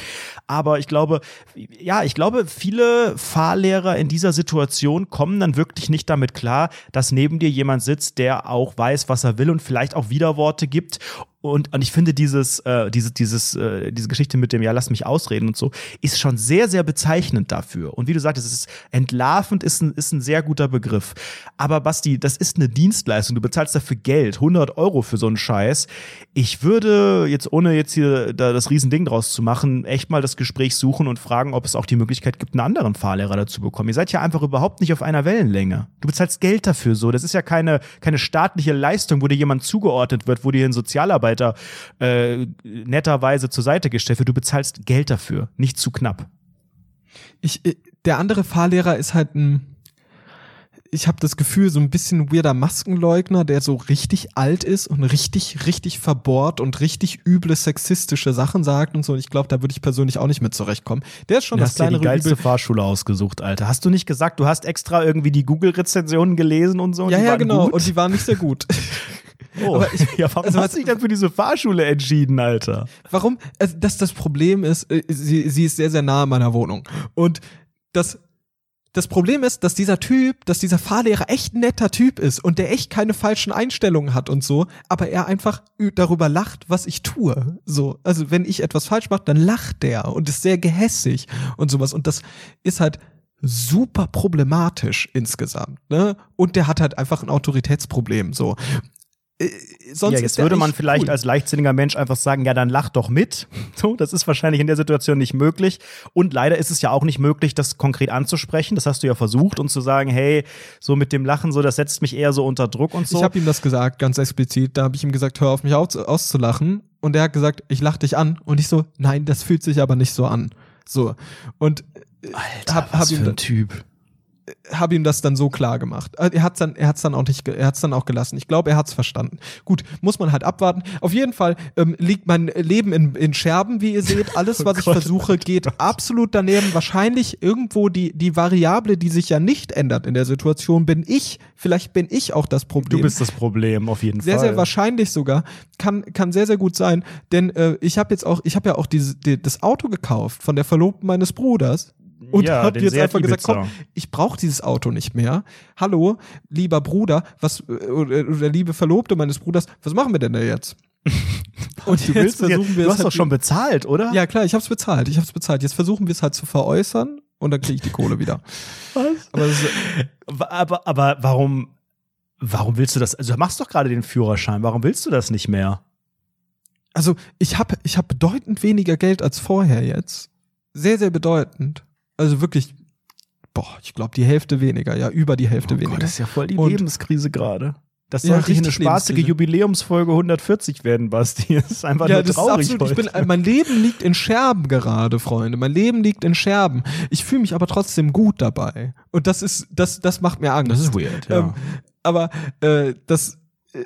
Aber ich glaube, ja, ich glaube, viele Fahrlehrer in in dieser Situation kommen dann wirklich nicht damit klar, dass neben dir jemand sitzt, der auch weiß, was er will und vielleicht auch Widerworte gibt und, und ich finde dieses, äh, diese, dieses, äh, diese Geschichte mit dem, ja, lass mich ausreden und so, ist schon sehr, sehr bezeichnend dafür. Und wie du sagtest, es ist entlarvend, ist ein, ist ein sehr guter Begriff. Aber Basti, das ist eine Dienstleistung. Du bezahlst dafür Geld, 100 Euro für so einen Scheiß. Ich würde jetzt, ohne jetzt hier da das Riesending draus zu machen, echt mal das Gespräch suchen und fragen, ob es auch die Möglichkeit gibt, einen anderen Fahrlehrer dazu bekommen. Ihr seid ja einfach überhaupt nicht auf einer Wellenlänge. Du bezahlst Geld dafür so. Das ist ja keine, keine staatliche Leistung, wo dir jemand zugeordnet wird, wo dir ein Sozialarbeiter Mitarbeiter äh, netterweise zur Seite gestellt wird. Du bezahlst Geld dafür, nicht zu knapp. Ich, äh, der andere Fahrlehrer ist halt ein, ich habe das Gefühl, so ein bisschen weirder Maskenleugner, der so richtig alt ist und richtig, richtig verbohrt und richtig üble sexistische Sachen sagt und so. Und ich glaube, da würde ich persönlich auch nicht mit zurechtkommen. Der ist schon du das hast ja die geilste Übel. Fahrschule ausgesucht, Alter. Hast du nicht gesagt, du hast extra irgendwie die Google-Rezensionen gelesen und so? Und Ja, ja, genau. Gut? Und die waren nicht sehr gut. oh. aber ich- ja, warum also hast du dich dann für diese Fahrschule entschieden, Alter? Warum? Also das, das Problem ist, äh, sie, sie ist sehr, sehr nah an meiner Wohnung. Und das, das Problem ist, dass dieser Typ, dass dieser Fahrlehrer echt ein netter Typ ist und der echt keine falschen Einstellungen hat und so, aber er einfach darüber lacht, was ich tue. So, also wenn ich etwas falsch mache, dann lacht der und ist sehr gehässig und sowas. Und das ist halt super problematisch insgesamt, ne? Und der hat halt einfach ein Autoritätsproblem, so. Äh, Sonst ja, jetzt würde man vielleicht cool. als leichtsinniger Mensch einfach sagen, ja, dann lach doch mit. So, das ist wahrscheinlich in der Situation nicht möglich. Und leider ist es ja auch nicht möglich, das konkret anzusprechen. Das hast du ja versucht und zu sagen, hey, so mit dem Lachen, so, das setzt mich eher so unter Druck und so. Ich habe ihm das gesagt, ganz explizit. Da habe ich ihm gesagt, hör auf mich aus, auszulachen. Und er hat gesagt, ich lach dich an. Und ich so, nein, das fühlt sich aber nicht so an. So. Und äh, Alter, hab, was hab, ihm, für ein Typ. Hab ihm das dann so klar gemacht. Äh, Er hat's dann, er hat's dann auch nicht, er hat's dann auch gelassen. Ich glaube, er hat's verstanden. Gut, muss man halt abwarten. Auf jeden Fall ähm, liegt mein Leben in, in Scherben, wie ihr seht. Alles, was ich Gott, versuche, geht absolut daneben. Wahrscheinlich irgendwo die, die Variable, die sich ja nicht ändert in der Situation, bin ich. Vielleicht bin ich auch das Problem. Du bist das Problem, auf jeden Sehr, Fall. sehr wahrscheinlich sogar. Kann, kann sehr, sehr gut sein. Denn äh, ich habe jetzt auch, ich habe ja auch diese, die, das Auto gekauft von der Verlobten meines Bruders. Und Ja, hab den jetzt einfach gesagt, Ibiza. komm, ich brauche dieses Auto nicht mehr. Hallo, lieber Bruder, was äh, oder, liebe Verlobte meines Bruders, was machen wir denn da jetzt? Und du, jetzt, wir du hast halt doch schon bezahlt, oder? Ja, klar, ich hab's bezahlt. Ich hab's bezahlt. Jetzt versuchen wir es halt zu veräußern und dann kriege ich die Kohle wieder. Was? Aber ist, Aber, aber warum, warum willst du das? Also du machst doch gerade den Führerschein. Warum willst du das nicht mehr? also ich habe ich hab bedeutend weniger Geld als vorher jetzt. Sehr, sehr bedeutend. Also wirklich, boah, ich glaube die Hälfte weniger, ja, über die Hälfte Oh weniger. Gott, das ist ja voll die Und- Lebenskrise gerade. Das Ja, sollte hier eine spaßige. Jubiläumsfolge 140 werden, Basti. Das ist einfach ja, nur das ist traurig absolut, ich bin, mein Leben liegt in Scherben gerade, Freunde. Mein Leben liegt in Scherben. Ich fühle mich aber trotzdem gut dabei. Und das ist, das, das macht mir Angst. Das ist weird, ja. Ähm, aber äh, das, äh,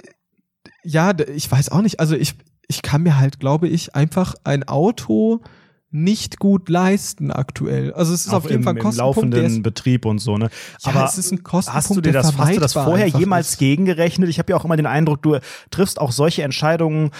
ja, ich weiß auch nicht. Also ich, ich kann mir halt, glaube ich, einfach ein Auto nicht gut leisten aktuell. Also es ist Auch auf jeden im, Fall ein im Kostenpunkt, der laufenden ist, Betrieb und so, ne? ja, Aber es ist ein Kostenpunkt, Hast du dir das, hast du das vorher jemals ist. gegengerechnet? Ich habe ja auch immer den Eindruck, du triffst auch solche Entscheidungen,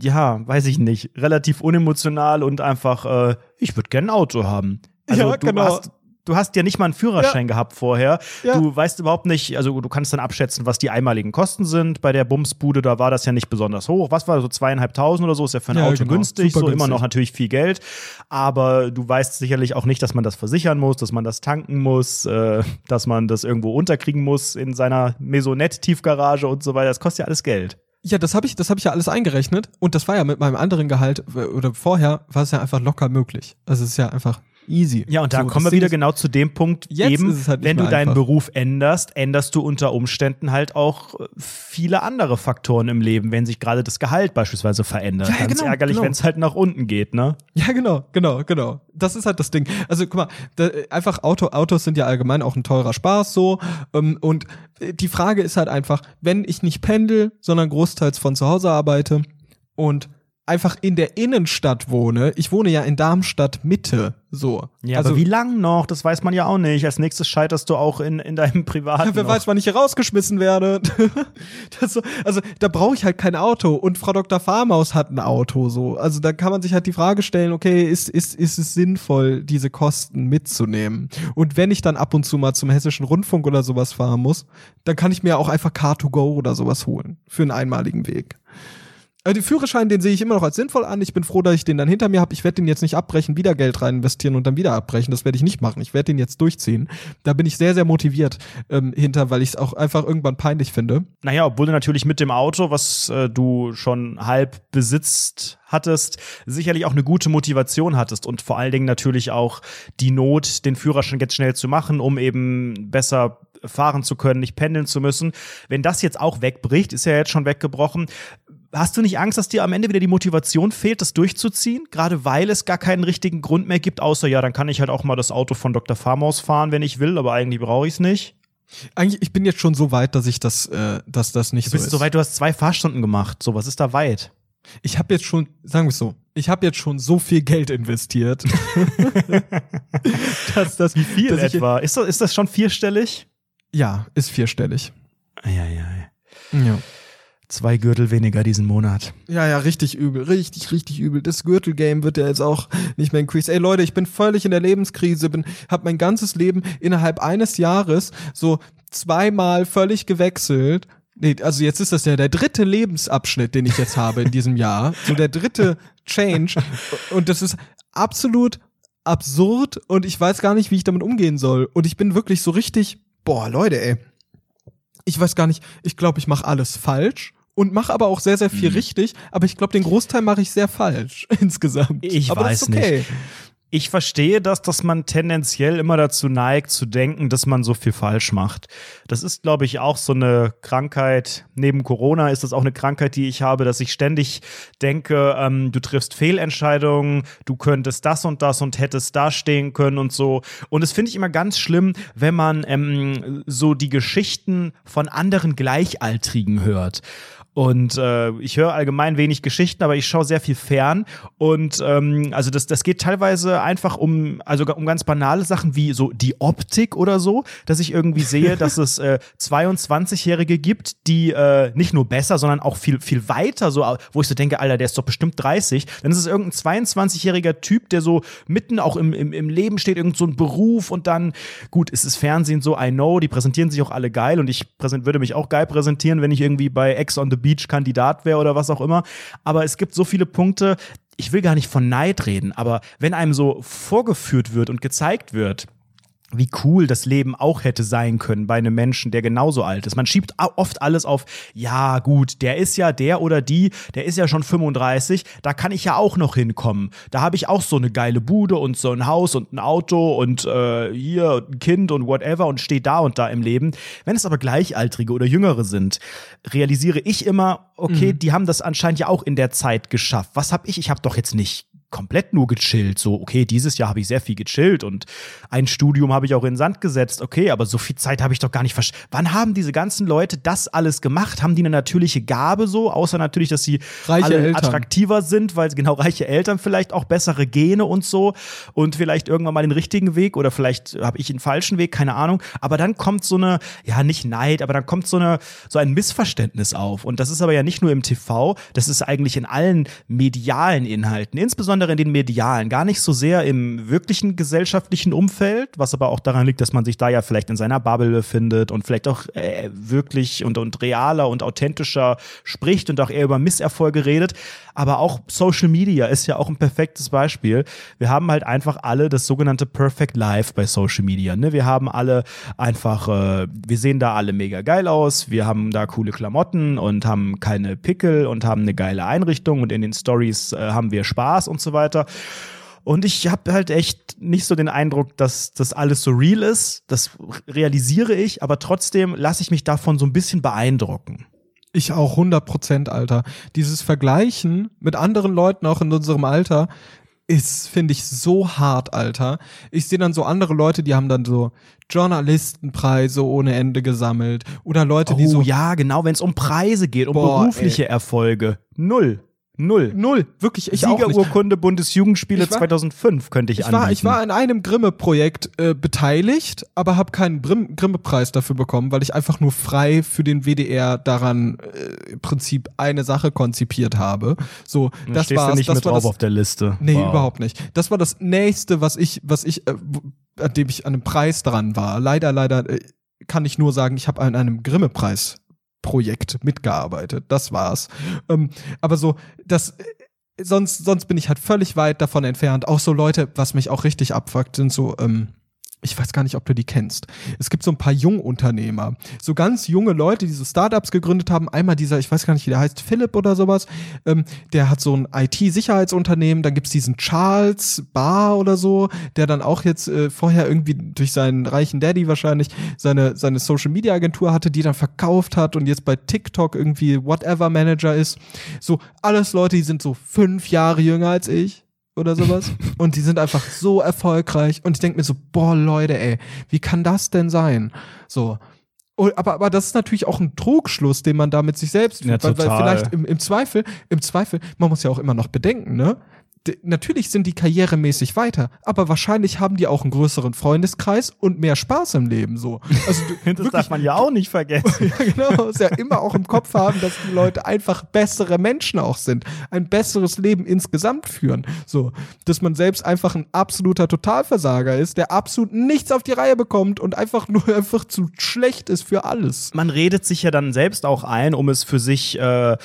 ja, weiß ich nicht, relativ unemotional und einfach, äh, ich würde gerne ein Auto haben. Also Ja, du genau. hast du hast ja nicht mal einen Führerschein gehabt vorher. Ja. Du weißt überhaupt nicht, also du kannst dann abschätzen, was die einmaligen Kosten sind. Bei der Bumsbude, da war das ja nicht besonders hoch. Was war das, so zweieinhalbtausend oder so? Ist ja für ein Ja, Auto genau. günstig, Super so immer günstig. noch natürlich viel Geld. Aber du weißt sicherlich auch nicht, dass man das versichern muss, dass man das tanken muss, äh, dass man das irgendwo unterkriegen muss in seiner Maisonette-Tiefgarage und so weiter. Das kostet ja alles Geld. Ja, das habe ich, das habe ich ja alles eingerechnet und das war ja mit meinem anderen Gehalt oder vorher war es ja einfach locker möglich. Also es ist ja einfach easy. Ja, und da So, kommen wir wieder genau zu dem Punkt, Jetzt eben, ist es halt wenn du deinen einfach. Beruf änderst, änderst du unter Umständen halt auch äh, viele andere Faktoren im Leben, wenn sich gerade das Gehalt beispielsweise verändert. Ja, ja, Ganz genau, ärgerlich, genau. wenn es halt nach unten geht, ne? Ja, genau, genau, genau. Das ist halt das Ding. Also guck mal, da, einfach Auto, Autos sind ja allgemein auch ein teurer Spaß so. Ähm, und äh, die Frage ist halt einfach, wenn ich nicht pendel, sondern großteils von zu Hause arbeite und einfach in der Innenstadt wohne. Ich wohne ja in Darmstadt Mitte, so. Ja, also aber wie lang noch? Das weiß man ja auch nicht. Als nächstes scheiterst du auch in, in deinem privaten. Ja, wer noch. weiß, wann ich hier rausgeschmissen werde. so, also da brauche ich halt kein Auto. Und Frau Dr. Farmaus hat ein Auto, so. Also da kann man sich halt die Frage stellen, okay, ist, ist, ist es sinnvoll, diese Kosten mitzunehmen? Und wenn ich dann ab und zu mal zum Hessischen Rundfunk oder sowas fahren muss, dann kann ich mir auch einfach Car2Go oder sowas holen. Für einen einmaligen Weg. Also den Führerschein, den sehe ich immer noch als sinnvoll an. Ich bin froh, dass ich den dann hinter mir habe. Ich werde den jetzt nicht abbrechen, wieder Geld rein und dann wieder abbrechen. Das werde ich nicht machen. Ich werde den jetzt durchziehen. Da bin ich sehr, sehr motiviert ähm, hinter, weil ich es auch einfach irgendwann peinlich finde. Naja, obwohl du natürlich mit dem Auto, was äh, du schon halb besitzt hattest, sicherlich auch eine gute Motivation hattest und vor allen Dingen natürlich auch die Not, den Führerschein jetzt schnell zu machen, um eben besser fahren zu können, nicht pendeln zu müssen. Wenn das jetzt auch wegbricht, ist ja jetzt schon weggebrochen, Hast du nicht Angst, dass dir am Ende wieder die Motivation fehlt, das durchzuziehen? Gerade weil es gar keinen richtigen Grund mehr gibt, außer ja, dann kann ich halt auch mal das Auto von Dr. Farmaus fahren, wenn ich will, aber eigentlich brauche ich es nicht. Eigentlich, ich bin jetzt schon so weit, dass ich das, äh, dass das nicht du bist so ist. so weit, du hast zwei Fahrstunden gemacht. So, was ist da weit? Ich habe jetzt schon, sagen wir es so, ich habe jetzt schon so viel Geld investiert. dass das, Wie viel etwa? Ist das, ist das schon vierstellig? Ja, ist vierstellig. Ja. Ja. Zwei Gürtel weniger diesen Monat. Ja, ja, richtig übel, richtig, richtig übel. Das Gürtelgame wird ja jetzt auch nicht mehr increase. Ey Leute, ich bin völlig in der Lebenskrise, bin, hab mein ganzes Leben innerhalb eines Jahres so zweimal völlig gewechselt. Nee, also jetzt ist das ja der dritte Lebensabschnitt, den ich jetzt habe in diesem Jahr. So der dritte Change. Und das ist absolut absurd und ich weiß gar nicht, wie ich damit umgehen soll. Und ich bin wirklich so richtig, boah, Leute, ey. Ich weiß gar nicht, ich glaube, ich mache alles falsch und mache aber auch sehr, sehr viel mhm. richtig. Aber ich glaube, den Großteil mache ich sehr falsch insgesamt. Ich aber weiß okay. nicht. Ich verstehe das, dass man tendenziell immer dazu neigt, zu denken, dass man so viel falsch macht. Das ist, glaube ich, auch so eine Krankheit. Neben Corona ist das auch eine Krankheit, die ich habe, dass ich ständig denke, ähm, du triffst Fehlentscheidungen, du könntest das und das und hättest da stehen können und so. Und das finde ich immer ganz schlimm, wenn man ähm, so die Geschichten von anderen Gleichaltrigen hört. Und äh, ich höre allgemein wenig Geschichten, aber ich schaue sehr viel fern. Und ähm, also das, das geht teilweise einfach um, also um ganz banale Sachen wie so die Optik oder so, dass ich irgendwie sehe, dass es äh, 22-Jährige gibt, die äh, nicht nur besser, sondern auch viel, viel weiter, so, wo ich so denke, Alter, der ist doch bestimmt 30. Dann ist es irgendein 22-jähriger Typ, der so mitten auch im, im, im Leben steht, irgend so ein Beruf und dann, gut, es ist Fernsehen so, I know, die präsentieren sich auch alle geil und ich würde mich auch geil präsentieren, wenn ich irgendwie bei Ex on the Beach Kandidat wäre oder was auch immer. Aber es gibt so viele Punkte, ich will gar nicht von Neid reden, aber wenn einem so vorgeführt wird und gezeigt wird, wie cool das Leben auch hätte sein können bei einem Menschen, der genauso alt ist. Man schiebt oft alles auf, ja gut, der ist ja der oder die, der ist ja schon 35, da kann ich ja auch noch hinkommen. Da habe ich auch so eine geile Bude und so ein Haus und ein Auto und äh, hier ein Kind und whatever und stehe da und da im Leben. Wenn es aber Gleichaltrige oder Jüngere sind, realisiere ich immer, okay, mhm. die haben das anscheinend ja auch in der Zeit geschafft. Was habe ich? Ich habe doch jetzt nicht komplett nur gechillt. So, okay, dieses Jahr habe ich sehr viel gechillt und ein Studium habe ich auch in den Sand gesetzt. Okay, aber so viel Zeit habe ich doch gar nicht verstanden. Wann haben diese ganzen Leute das alles gemacht? Haben die eine natürliche Gabe so? Außer natürlich, dass sie reiche alle Eltern. attraktiver sind, weil genau reiche Eltern vielleicht auch bessere Gene und so und vielleicht irgendwann mal den richtigen Weg oder vielleicht habe ich den falschen Weg, keine Ahnung. Aber dann kommt so eine, ja, nicht Neid, aber dann kommt so eine, so ein Missverständnis auf. Und das ist aber ja nicht nur im TV, das ist eigentlich in allen medialen Inhalten, insbesondere insbesondere in den medialen, gar nicht so sehr im wirklichen gesellschaftlichen Umfeld, was aber auch daran liegt, dass man sich da ja vielleicht in seiner Bubble befindet und vielleicht auch äh, wirklich und, und realer und authentischer spricht und auch eher über Misserfolge redet. Aber auch Social Media ist ja auch ein perfektes Beispiel. Wir haben halt einfach alle das sogenannte Perfect Life bei Social Media. Ne? Wir haben alle einfach, äh, wir sehen da alle mega geil aus, wir haben da coole Klamotten und haben keine Pickel und haben eine geile Einrichtung und in den Stories äh, haben wir Spaß und so weiter. Und ich habe halt echt nicht so den Eindruck, dass das alles so real ist. Das realisiere ich, aber trotzdem lasse ich mich davon so ein bisschen beeindrucken. Ich auch 100 Prozent, Alter. Dieses Vergleichen mit anderen Leuten auch in unserem Alter ist, finde ich, so hart, Alter. Ich sehe dann so andere Leute, die haben dann so Journalistenpreise ohne Ende gesammelt oder Leute, oh, die so ja, genau, wenn es um Preise geht, um Boah, berufliche ey. Erfolge, null. Null. Null, wirklich, ich. Siegerurkunde Bundesjugendspiele war- 2005 könnte ich, Ich anbieten. war, ich war in einem Grimme-Projekt äh, beteiligt, aber habe keinen Grimme-Preis dafür bekommen, weil ich einfach nur frei für den WDR daran äh, im Prinzip eine Sache konzipiert habe. So, Da das du nicht das mit war drauf das, auf der Liste. Nee, Wow. überhaupt nicht. Das war das nächste, was ich, was ich, äh, an dem ich an einem Preis dran war. Leider, leider äh, kann ich nur sagen, ich habe an einem Grimme-Preis Projekt mitgearbeitet. Das war's. Ähm, aber so, das, äh, sonst, sonst bin ich halt völlig weit davon entfernt. Auch so Leute, was mich auch richtig abfuckt, sind so, ähm, ich weiß gar nicht, ob du die kennst. Es gibt so ein paar Jungunternehmer, so ganz junge Leute, die so Startups gegründet haben. Einmal dieser, ich weiß gar nicht, wie der heißt, Philipp oder sowas. Ähm, der hat so ein IT-Sicherheitsunternehmen. Dann gibt's diesen Charles Barr oder so, der dann auch jetzt äh, vorher irgendwie durch seinen reichen Daddy wahrscheinlich seine, seine Social-Media-Agentur hatte, die dann verkauft hat und jetzt bei TikTok irgendwie Whatever Manager ist. So alles Leute, die sind so fünf Jahre jünger als ich oder sowas. und die sind einfach so erfolgreich. Und ich denke mir so, boah, Leute, ey, wie kann das denn sein? So. Oh, aber, aber das ist natürlich auch ein Trugschluss, den man da mit sich selbst Ja, führt, weil, weil vielleicht im, im Zweifel, im Zweifel, man muss ja auch immer noch bedenken, ne? Natürlich sind die karrieremäßig weiter, aber wahrscheinlich haben die auch einen größeren Freundeskreis und mehr Spaß im Leben so. Also du, Das darf man ja auch nicht vergessen. ja, genau, muss ja immer auch im Kopf haben, dass die Leute einfach bessere Menschen auch sind, ein besseres Leben insgesamt führen. So, dass man selbst einfach ein absoluter Totalversager ist, der absolut nichts auf die Reihe bekommt und einfach nur einfach zu schlecht ist für alles. man redet sich ja dann selbst auch ein, um es für sich äh,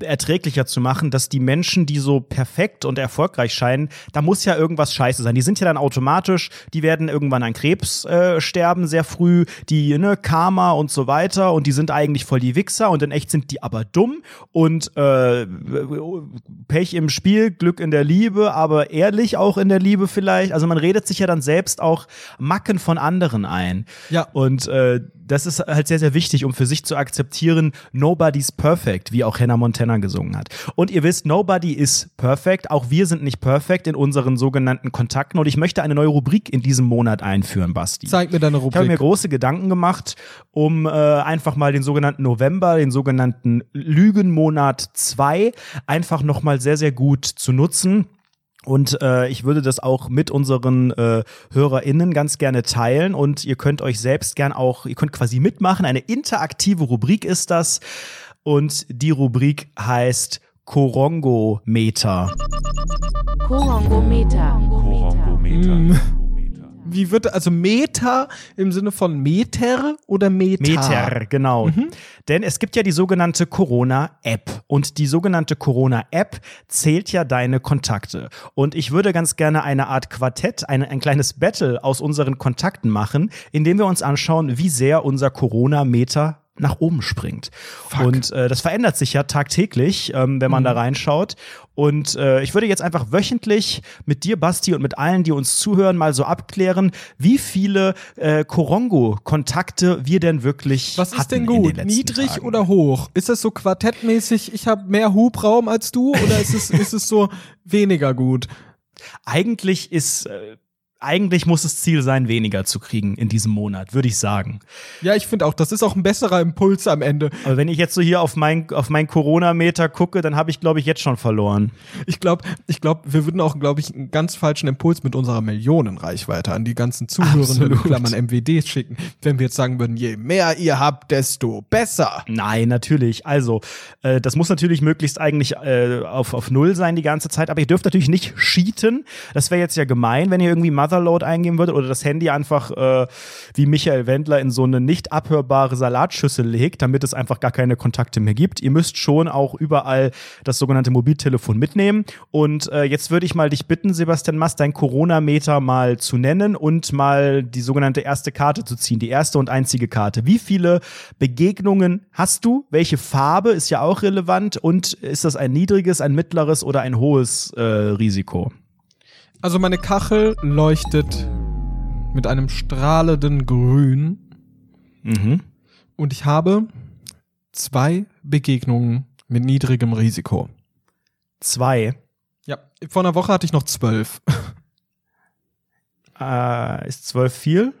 erträglicher zu machen, dass die Menschen, die so perfekt und erfolgreich scheinen, da muss ja irgendwas scheiße sein. Die sind ja dann automatisch, die werden irgendwann an Krebs äh, sterben sehr früh, die ne, Karma und so weiter und die sind eigentlich voll die Wichser und in echt sind die aber dumm und äh, Pech im Spiel, Glück in der Liebe, aber ehrlich auch in der Liebe vielleicht. Also man redet sich ja dann selbst auch Macken von anderen ein. Ja. Und äh, das ist halt sehr, sehr wichtig, um für sich zu akzeptieren, nobody's perfect, wie auch Hannah Montana gesungen hat. Und ihr wisst, nobody is perfect. Auch wir sind nicht perfekt in unseren sogenannten Kontakten. Und ich möchte eine neue Rubrik in diesem Monat einführen, Basti. Zeig mir deine Ich habe mir Rubrik. große Gedanken gemacht, um äh, einfach mal den sogenannten November, den sogenannten Lügenmonat 2 einfach nochmal sehr, sehr gut zu nutzen. Und äh, ich würde das auch mit unseren äh, HörerInnen ganz gerne teilen. Und ihr könnt euch selbst gern auch, ihr könnt quasi mitmachen. Eine interaktive Rubrik ist das. Und die Rubrik heißt Korongo-Meter. Korongometer. Mm. Wie wird also Meter im Sinne von Meter oder Meter? Meter, genau. Denn es gibt ja die sogenannte Corona-App. Und die sogenannte Corona-App zählt ja deine Kontakte. Und ich würde ganz gerne eine Art Quartett, ein, ein kleines Battle aus unseren Kontakten machen, indem wir uns anschauen, wie sehr unser Corona-Meter nach oben springt. Und äh, das verändert sich ja tagtäglich, ähm, wenn man da reinschaut. Und äh, ich würde jetzt einfach wöchentlich mit dir, Basti, und mit allen, die uns zuhören, mal so abklären, wie viele äh, Korongo-Kontakte wir denn wirklich Was ist denn gut? Niedrig Tagen. oder hoch? Ist das so quartettmäßig, ich habe mehr Hubraum als du oder ist es, ist es so weniger gut? Eigentlich ist äh, eigentlich muss es Ziel sein, weniger zu kriegen in diesem Monat, würde ich sagen. Ja, ich finde auch, das ist auch ein besserer Impuls am Ende. Aber wenn ich jetzt so hier auf mein, auf mein Corona-Meter gucke, dann habe ich, glaube ich, jetzt schon verloren. Ich glaube, ich glaube, wir würden auch, glaube ich, einen ganz falschen Impuls mit unserer Millionenreichweite an die ganzen Zuhörenden in. Klammern MWDs schicken, wenn wir jetzt sagen würden, je mehr ihr habt, desto besser. Nein, natürlich. Also, äh, das muss natürlich möglichst eigentlich äh, auf, auf Null sein die ganze Zeit, aber ihr dürft natürlich nicht cheaten. Das wäre jetzt ja gemein, wenn ihr irgendwie Motherload eingeben würdet oder das Handy einfach äh, wie Michael Wendler in so eine nicht abhörbare Salatschüssel legt, damit es einfach gar keine Kontakte mehr gibt. Ihr müsst schon auch überall das sogenannte Mobiltelefon mitnehmen. Und äh, jetzt würde ich mal dich bitten, Sebastian Mast, dein Corona-Meter mal zu nennen und mal die sogenannte erste Karte zu ziehen, die erste und einzige Karte. Wie viele Begegnungen hast du? Welche Farbe ist ja auch relevant? Und ist das ein niedriges, ein mittleres oder ein hohes äh, Risiko? Also meine Kachel leuchtet mit einem strahlenden Grün Mhm. und ich habe zwei Begegnungen mit niedrigem Risiko. Zwei. Ja, vor einer Woche hatte ich noch zwölf. Äh, ist zwölf viel?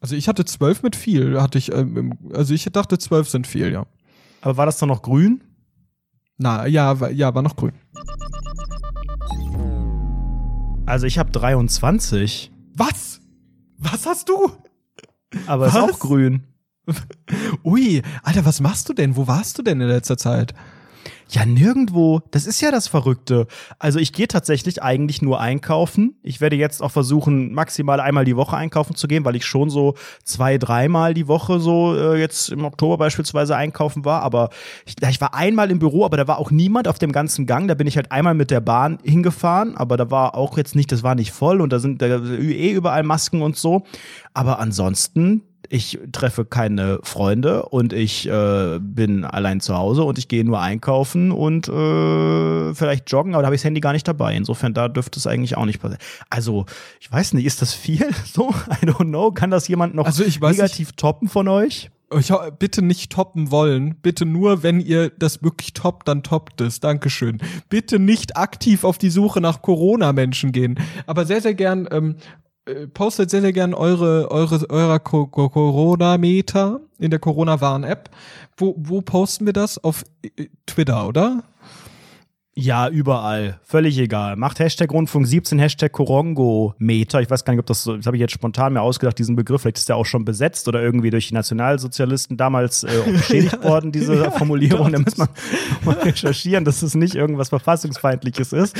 Also ich hatte zwölf mit viel, hatte ich, ähm, also ich dachte zwölf sind viel, ja. Aber war das dann noch grün? Na, ja, ja, war noch grün. Also ich habe 23. Was? Was hast du? Aber was? ist auch grün. Ui, Alter, was machst du denn? Wo warst du denn in letzter Zeit? Ja, nirgendwo. Das ist ja das Verrückte. Also ich gehe tatsächlich eigentlich nur einkaufen. Ich werde jetzt auch versuchen, maximal einmal die Woche einkaufen zu gehen, weil ich schon so zwei, dreimal die Woche so äh, jetzt im Oktober beispielsweise einkaufen war. Aber ich, ich war einmal im Büro, aber da war auch niemand auf dem ganzen Gang. Da bin ich halt einmal mit der Bahn hingefahren, aber da war auch jetzt nicht, das war nicht voll und da sind da eh überall Masken und so. Aber ansonsten ich treffe keine Freunde und ich äh, bin allein zu Hause und ich gehe nur einkaufen und äh, vielleicht joggen, aber da habe ich das Handy gar nicht dabei. Insofern, da dürfte es eigentlich auch nicht passieren. Also, ich weiß nicht, ist das viel? So, I don't know. Kann das jemand noch also negativ nicht. toppen von euch? Ich bitte nicht toppen wollen. Bitte nur, wenn ihr das wirklich toppt, dann toppt es. Dankeschön. Bitte nicht aktiv auf die Suche nach Corona-Menschen gehen. Aber sehr, sehr gern ähm, äh, postet sehr, sehr gern eure, eure, eurer Corona-Meter in der Corona-Warn-App. Wo, wo posten wir das? Auf äh, Twitter, oder? Ja, überall. Völlig egal. Macht Hashtag Rundfunk 17, Hashtag Korongo-Meter. Ich weiß gar nicht, ob das so, das habe ich jetzt spontan mir ausgedacht, diesen Begriff. Vielleicht ist der auch schon besetzt oder irgendwie durch die Nationalsozialisten damals äh, beschädigt worden, diese Formulierung. Da muss man mal recherchieren, dass es nicht irgendwas Verfassungsfeindliches ist.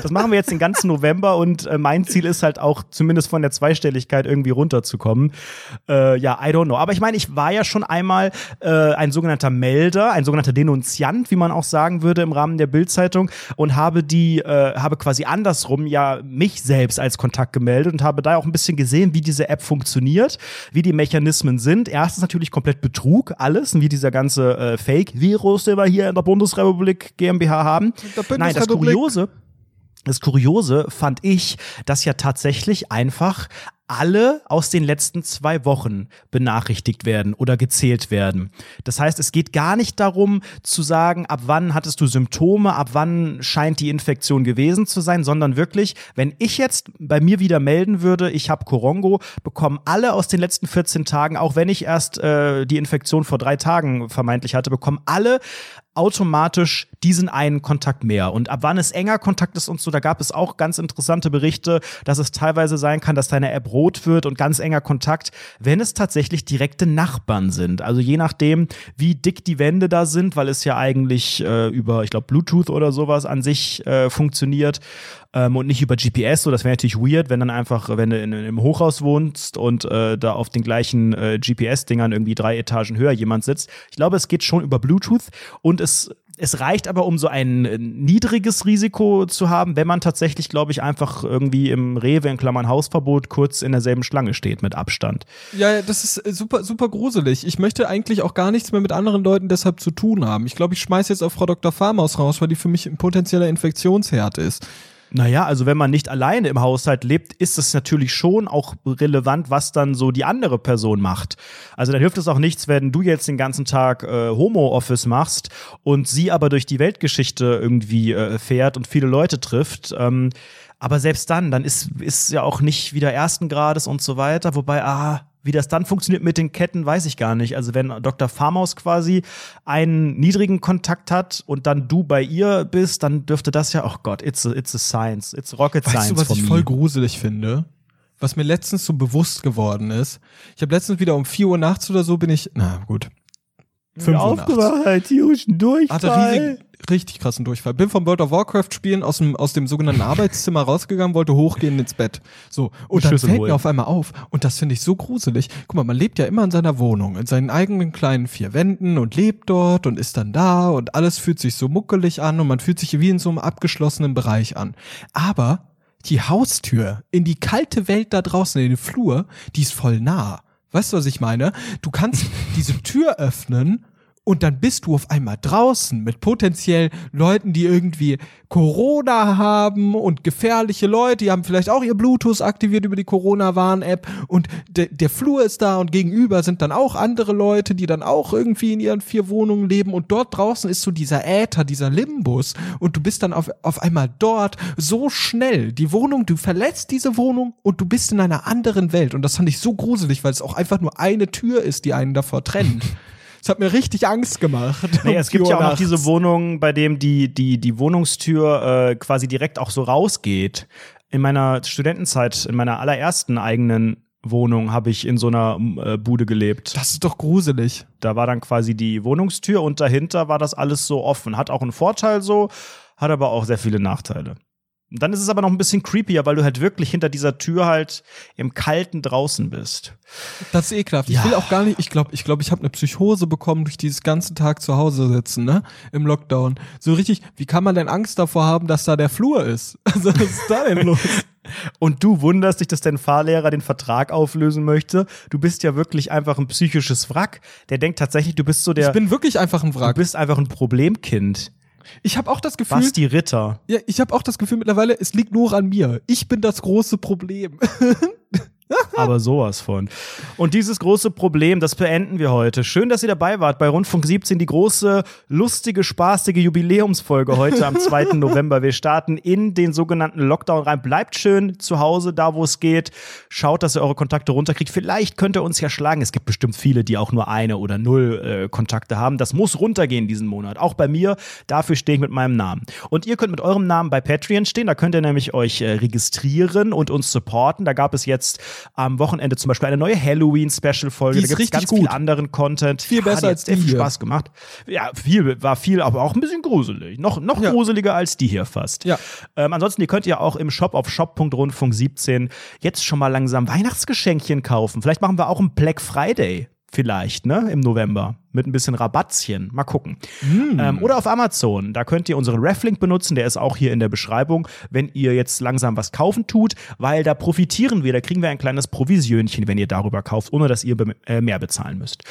Das machen wir jetzt den ganzen November und äh, mein Ziel ist halt auch, zumindest von der Zweistelligkeit irgendwie runterzukommen. Äh, ja, I don't know. Aber ich meine, ich war ja schon einmal äh, ein sogenannter Melder, ein sogenannter Denunziant, wie man auch sagen würde im Rahmen der Bildzeitung. Veranstaltung und habe die, äh, habe quasi andersrum ja mich selbst als Kontakt gemeldet und habe da auch ein bisschen gesehen, wie diese App funktioniert, wie die Mechanismen sind. Erstens natürlich komplett Betrug, alles, wie dieser ganze äh, Fake-Virus, den wir hier in der Bundesrepublik GmbH haben. Nein, das Kuriose das Kuriose fand ich, dass ja tatsächlich einfach alle aus den letzten zwei Wochen benachrichtigt werden oder gezählt werden. Das heißt, es geht gar nicht darum zu sagen, ab wann hattest du Symptome, ab wann scheint die Infektion gewesen zu sein, sondern wirklich, wenn ich jetzt bei mir wieder melden würde, ich habe Corongo, bekommen alle aus den letzten 14 Tagen, auch wenn ich erst äh, die Infektion vor drei Tagen vermeintlich hatte, bekommen alle automatisch diesen einen Kontakt mehr. Und ab wann es enger Kontakt ist und so, da gab es auch ganz interessante Berichte, dass es teilweise sein kann, dass deine App rot wird und ganz enger Kontakt, wenn es tatsächlich direkte Nachbarn sind. Also je nachdem, wie dick die Wände da sind, weil es ja eigentlich äh, über, ich glaube, Bluetooth oder sowas an sich äh, funktioniert ähm, und nicht über GPS. So, das wäre natürlich weird, wenn dann einfach, wenn du in, in einem Hochhaus wohnst und äh, da auf den gleichen äh, GPS-Dingern irgendwie drei Etagen höher jemand sitzt. Ich glaube, es geht schon über Bluetooth und es es reicht aber, um so ein äh, niedriges Risiko zu haben, wenn man tatsächlich, glaube ich, einfach irgendwie im Rewe in Klammern Hausverbot kurz in derselben Schlange steht mit Abstand. Ja, das ist äh, super, super gruselig. Ich möchte eigentlich auch gar nichts mehr mit anderen Leuten deshalb zu tun haben. Ich glaube, ich schmeiß jetzt auf Frau Dr. Farmaus raus, weil die für mich ein potenzieller Infektionsherd ist. Naja, also wenn man nicht alleine im Haushalt lebt, ist es natürlich schon auch relevant, was dann so die andere Person macht. Also dann hilft es auch nichts, wenn du jetzt den ganzen Tag äh, Homo-Office machst und sie aber durch die Weltgeschichte irgendwie äh, fährt und viele Leute trifft. Ähm, aber selbst dann, dann ist, ist ja auch nicht wieder ersten Grades und so weiter. Wobei, ah, wie das dann funktioniert mit den Ketten, weiß ich gar nicht. Also wenn Dr. Farmaus quasi einen niedrigen Kontakt hat und dann du bei ihr bist, dann dürfte das ja, oh Gott, it's a, it's a science, it's rocket weißt science. Weißt du, was ich voll gruselig finde? Was mir letztens so bewusst geworden ist. Ich habe letztens wieder um 4 Uhr nachts oder so bin ich, na gut, 5 Uhr Aufgewacht, tierischen Durchfall. Hatte riesig, richtig krassen Durchfall. Bin vom World of Warcraft spielen aus dem, aus dem sogenannten Arbeitszimmer rausgegangen, wollte hochgehen ins Bett. So. Und dann fällt mir auf einmal auf. Und das finde ich so gruselig. Guck mal, man lebt ja immer in seiner Wohnung, in seinen eigenen kleinen vier Wänden und lebt dort und ist dann da und alles fühlt sich so muckelig an und man fühlt sich wie in so einem abgeschlossenen Bereich an. Aber die Haustür in die kalte Welt da draußen, in den Flur, die ist voll nah. Weißt du, was ich meine? Du kannst diese Tür öffnen und dann bist du auf einmal draußen mit potenziell Leuten, die irgendwie Corona haben und gefährliche Leute, die haben vielleicht auch ihr Bluetooth aktiviert über die Corona-Warn-App und de der Flur ist da und gegenüber sind dann auch andere Leute, die dann auch irgendwie in ihren vier Wohnungen leben und dort draußen ist so dieser Äther, dieser Limbus und du bist dann auf, auf einmal dort so schnell. Die Wohnung, du verlässt diese Wohnung und du bist in einer anderen Welt und das fand ich so gruselig, weil es auch einfach nur eine Tür ist, die einen davor trennt. Das hat mir richtig Angst gemacht. Nee, es gibt ja auch noch diese Wohnungen, bei dem die, die, die Wohnungstür äh, quasi direkt auch so rausgeht. In meiner Studentenzeit, in meiner allerersten eigenen Wohnung habe ich in so einer äh, Bude gelebt. Das ist doch gruselig. Da war dann quasi die Wohnungstür und dahinter war das alles so offen. Hat auch einen Vorteil so, hat aber auch sehr viele Nachteile. Und dann ist es aber noch ein bisschen creepier, weil du halt wirklich hinter dieser Tür halt im Kalten draußen bist. Das ist ekelhaft. Ja. Ich will auch gar nicht, ich glaube, ich glaube, ich habe eine Psychose bekommen durch dieses ganze Tag zu Hause sitzen, ne? Im Lockdown. So richtig, wie kann man denn Angst davor haben, dass da der Flur ist? Also, was ist da denn los? Und du wunderst dich, dass dein Fahrlehrer den Vertrag auflösen möchte. Du bist ja wirklich einfach ein psychisches Wrack. Der denkt tatsächlich, du bist so der, Ich bin wirklich einfach ein du Wrack. bist einfach ein Problemkind. Ich habe auch das Gefühl, Basti Ritter. ja, ich habe auch das Gefühl mittlerweile, es liegt nur an mir. Ich bin das große Problem. Aber sowas von. Und dieses große Problem, das beenden wir heute. Schön, dass ihr dabei wart bei Rundfunk 17, die große, lustige, spaßige Jubiläumsfolge heute am 2. November. Wir starten in den sogenannten Lockdown rein. Bleibt schön zu Hause, da wo es geht. Schaut, dass ihr eure Kontakte runterkriegt. Vielleicht könnt ihr uns ja schlagen. Es gibt bestimmt viele, die auch nur eine oder null äh, Kontakte haben. Das muss runtergehen diesen Monat. Auch bei mir. Dafür stehe ich mit meinem Namen. Und ihr könnt mit eurem Namen bei Patreon stehen. Da könnt ihr nämlich euch äh, registrieren und uns supporten. Da gab es jetzt am Wochenende zum Beispiel eine neue Halloween-Special-Folge. Da gibt es ganz gut. viel anderen Content. Viel besser die hat als sehr die viel hier. Spaß gemacht. Ja, viel war viel, aber auch ein bisschen gruselig. Noch, noch Ja. gruseliger als die hier fast. Ja. Ähm, ansonsten, ihr könnt ja auch im Shop auf shop.rundfunk17 jetzt schon mal langsam Weihnachtsgeschenkchen kaufen. Vielleicht machen wir auch einen Black Friday. Vielleicht, ne? Im November. Mit ein bisschen Rabattchen. Mal gucken. Ähm, oder auf Amazon. Da könnt ihr unseren Reflink benutzen. Der ist auch hier in der Beschreibung, wenn ihr jetzt langsam was kaufen tut, weil da profitieren wir. Da kriegen wir ein kleines Provisionchen, wenn ihr darüber kauft, ohne dass ihr äh, mehr bezahlen müsst.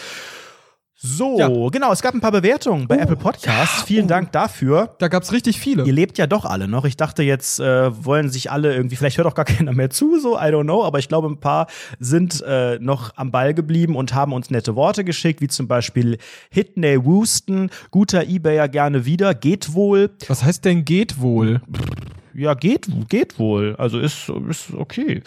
So, Ja. genau. Es gab ein paar Bewertungen bei Oh, Apple Podcasts. Vielen oh. Dank dafür. Da gab's richtig viele. Ihr lebt ja doch alle noch. Ich dachte jetzt, äh, wollen sich alle irgendwie, vielleicht hört auch gar keiner mehr zu, so, I don't know, aber ich glaube, ein paar sind äh, noch am Ball geblieben und haben uns nette Worte geschickt, wie zum Beispiel Hitney Wooston, guter Ebayer gerne wieder, geht wohl. Was heißt denn geht wohl? Ja, geht, geht wohl. Also ist, ist okay.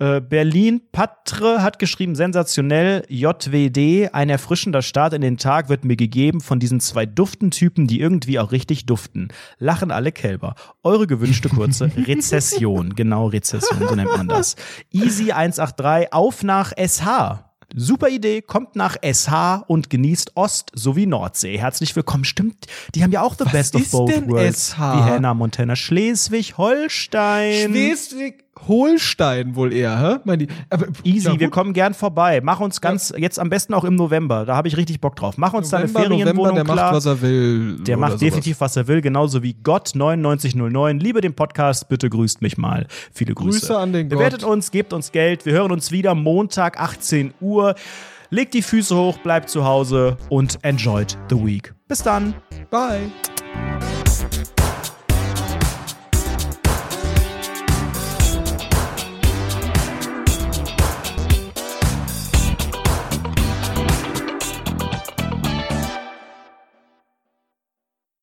Äh, Berlin Patre hat geschrieben, sensationell, JWD, ein erfrischender Start in den Tag wird mir gegeben von diesen zwei Duftentypen, die irgendwie auch richtig duften. Lachen alle Kälber. Eure gewünschte kurze Rezession. Genau, Rezession, so nennt man das. Easy 183, auf nach SH. Super Idee, kommt nach SH und genießt Ost- sowie Nordsee. Herzlich willkommen. Stimmt, die haben ja auch the Was best of both worlds. SH? Wie Hannah Montana. Schleswig-Holstein. Schleswig-Holstein wohl eher, hä? Mein die, aber, Easy, ja, wir kommen gern vorbei. Mach uns ganz, jetzt am besten auch im November. Da habe ich richtig Bock drauf. Mach uns da eine Ferienwohnung November, der klar. macht, was er will. der macht definitiv, was er will, genauso wie Gott 9909. Liebe den Podcast, bitte grüßt mich mal. Viele Grüße. Grüße an den Bewertet Gott. uns, gebt uns Geld. Wir hören uns wieder Montag 18 Uhr. Legt die Füße hoch, bleibt zu Hause und enjoyed the week. Bis dann. Bye.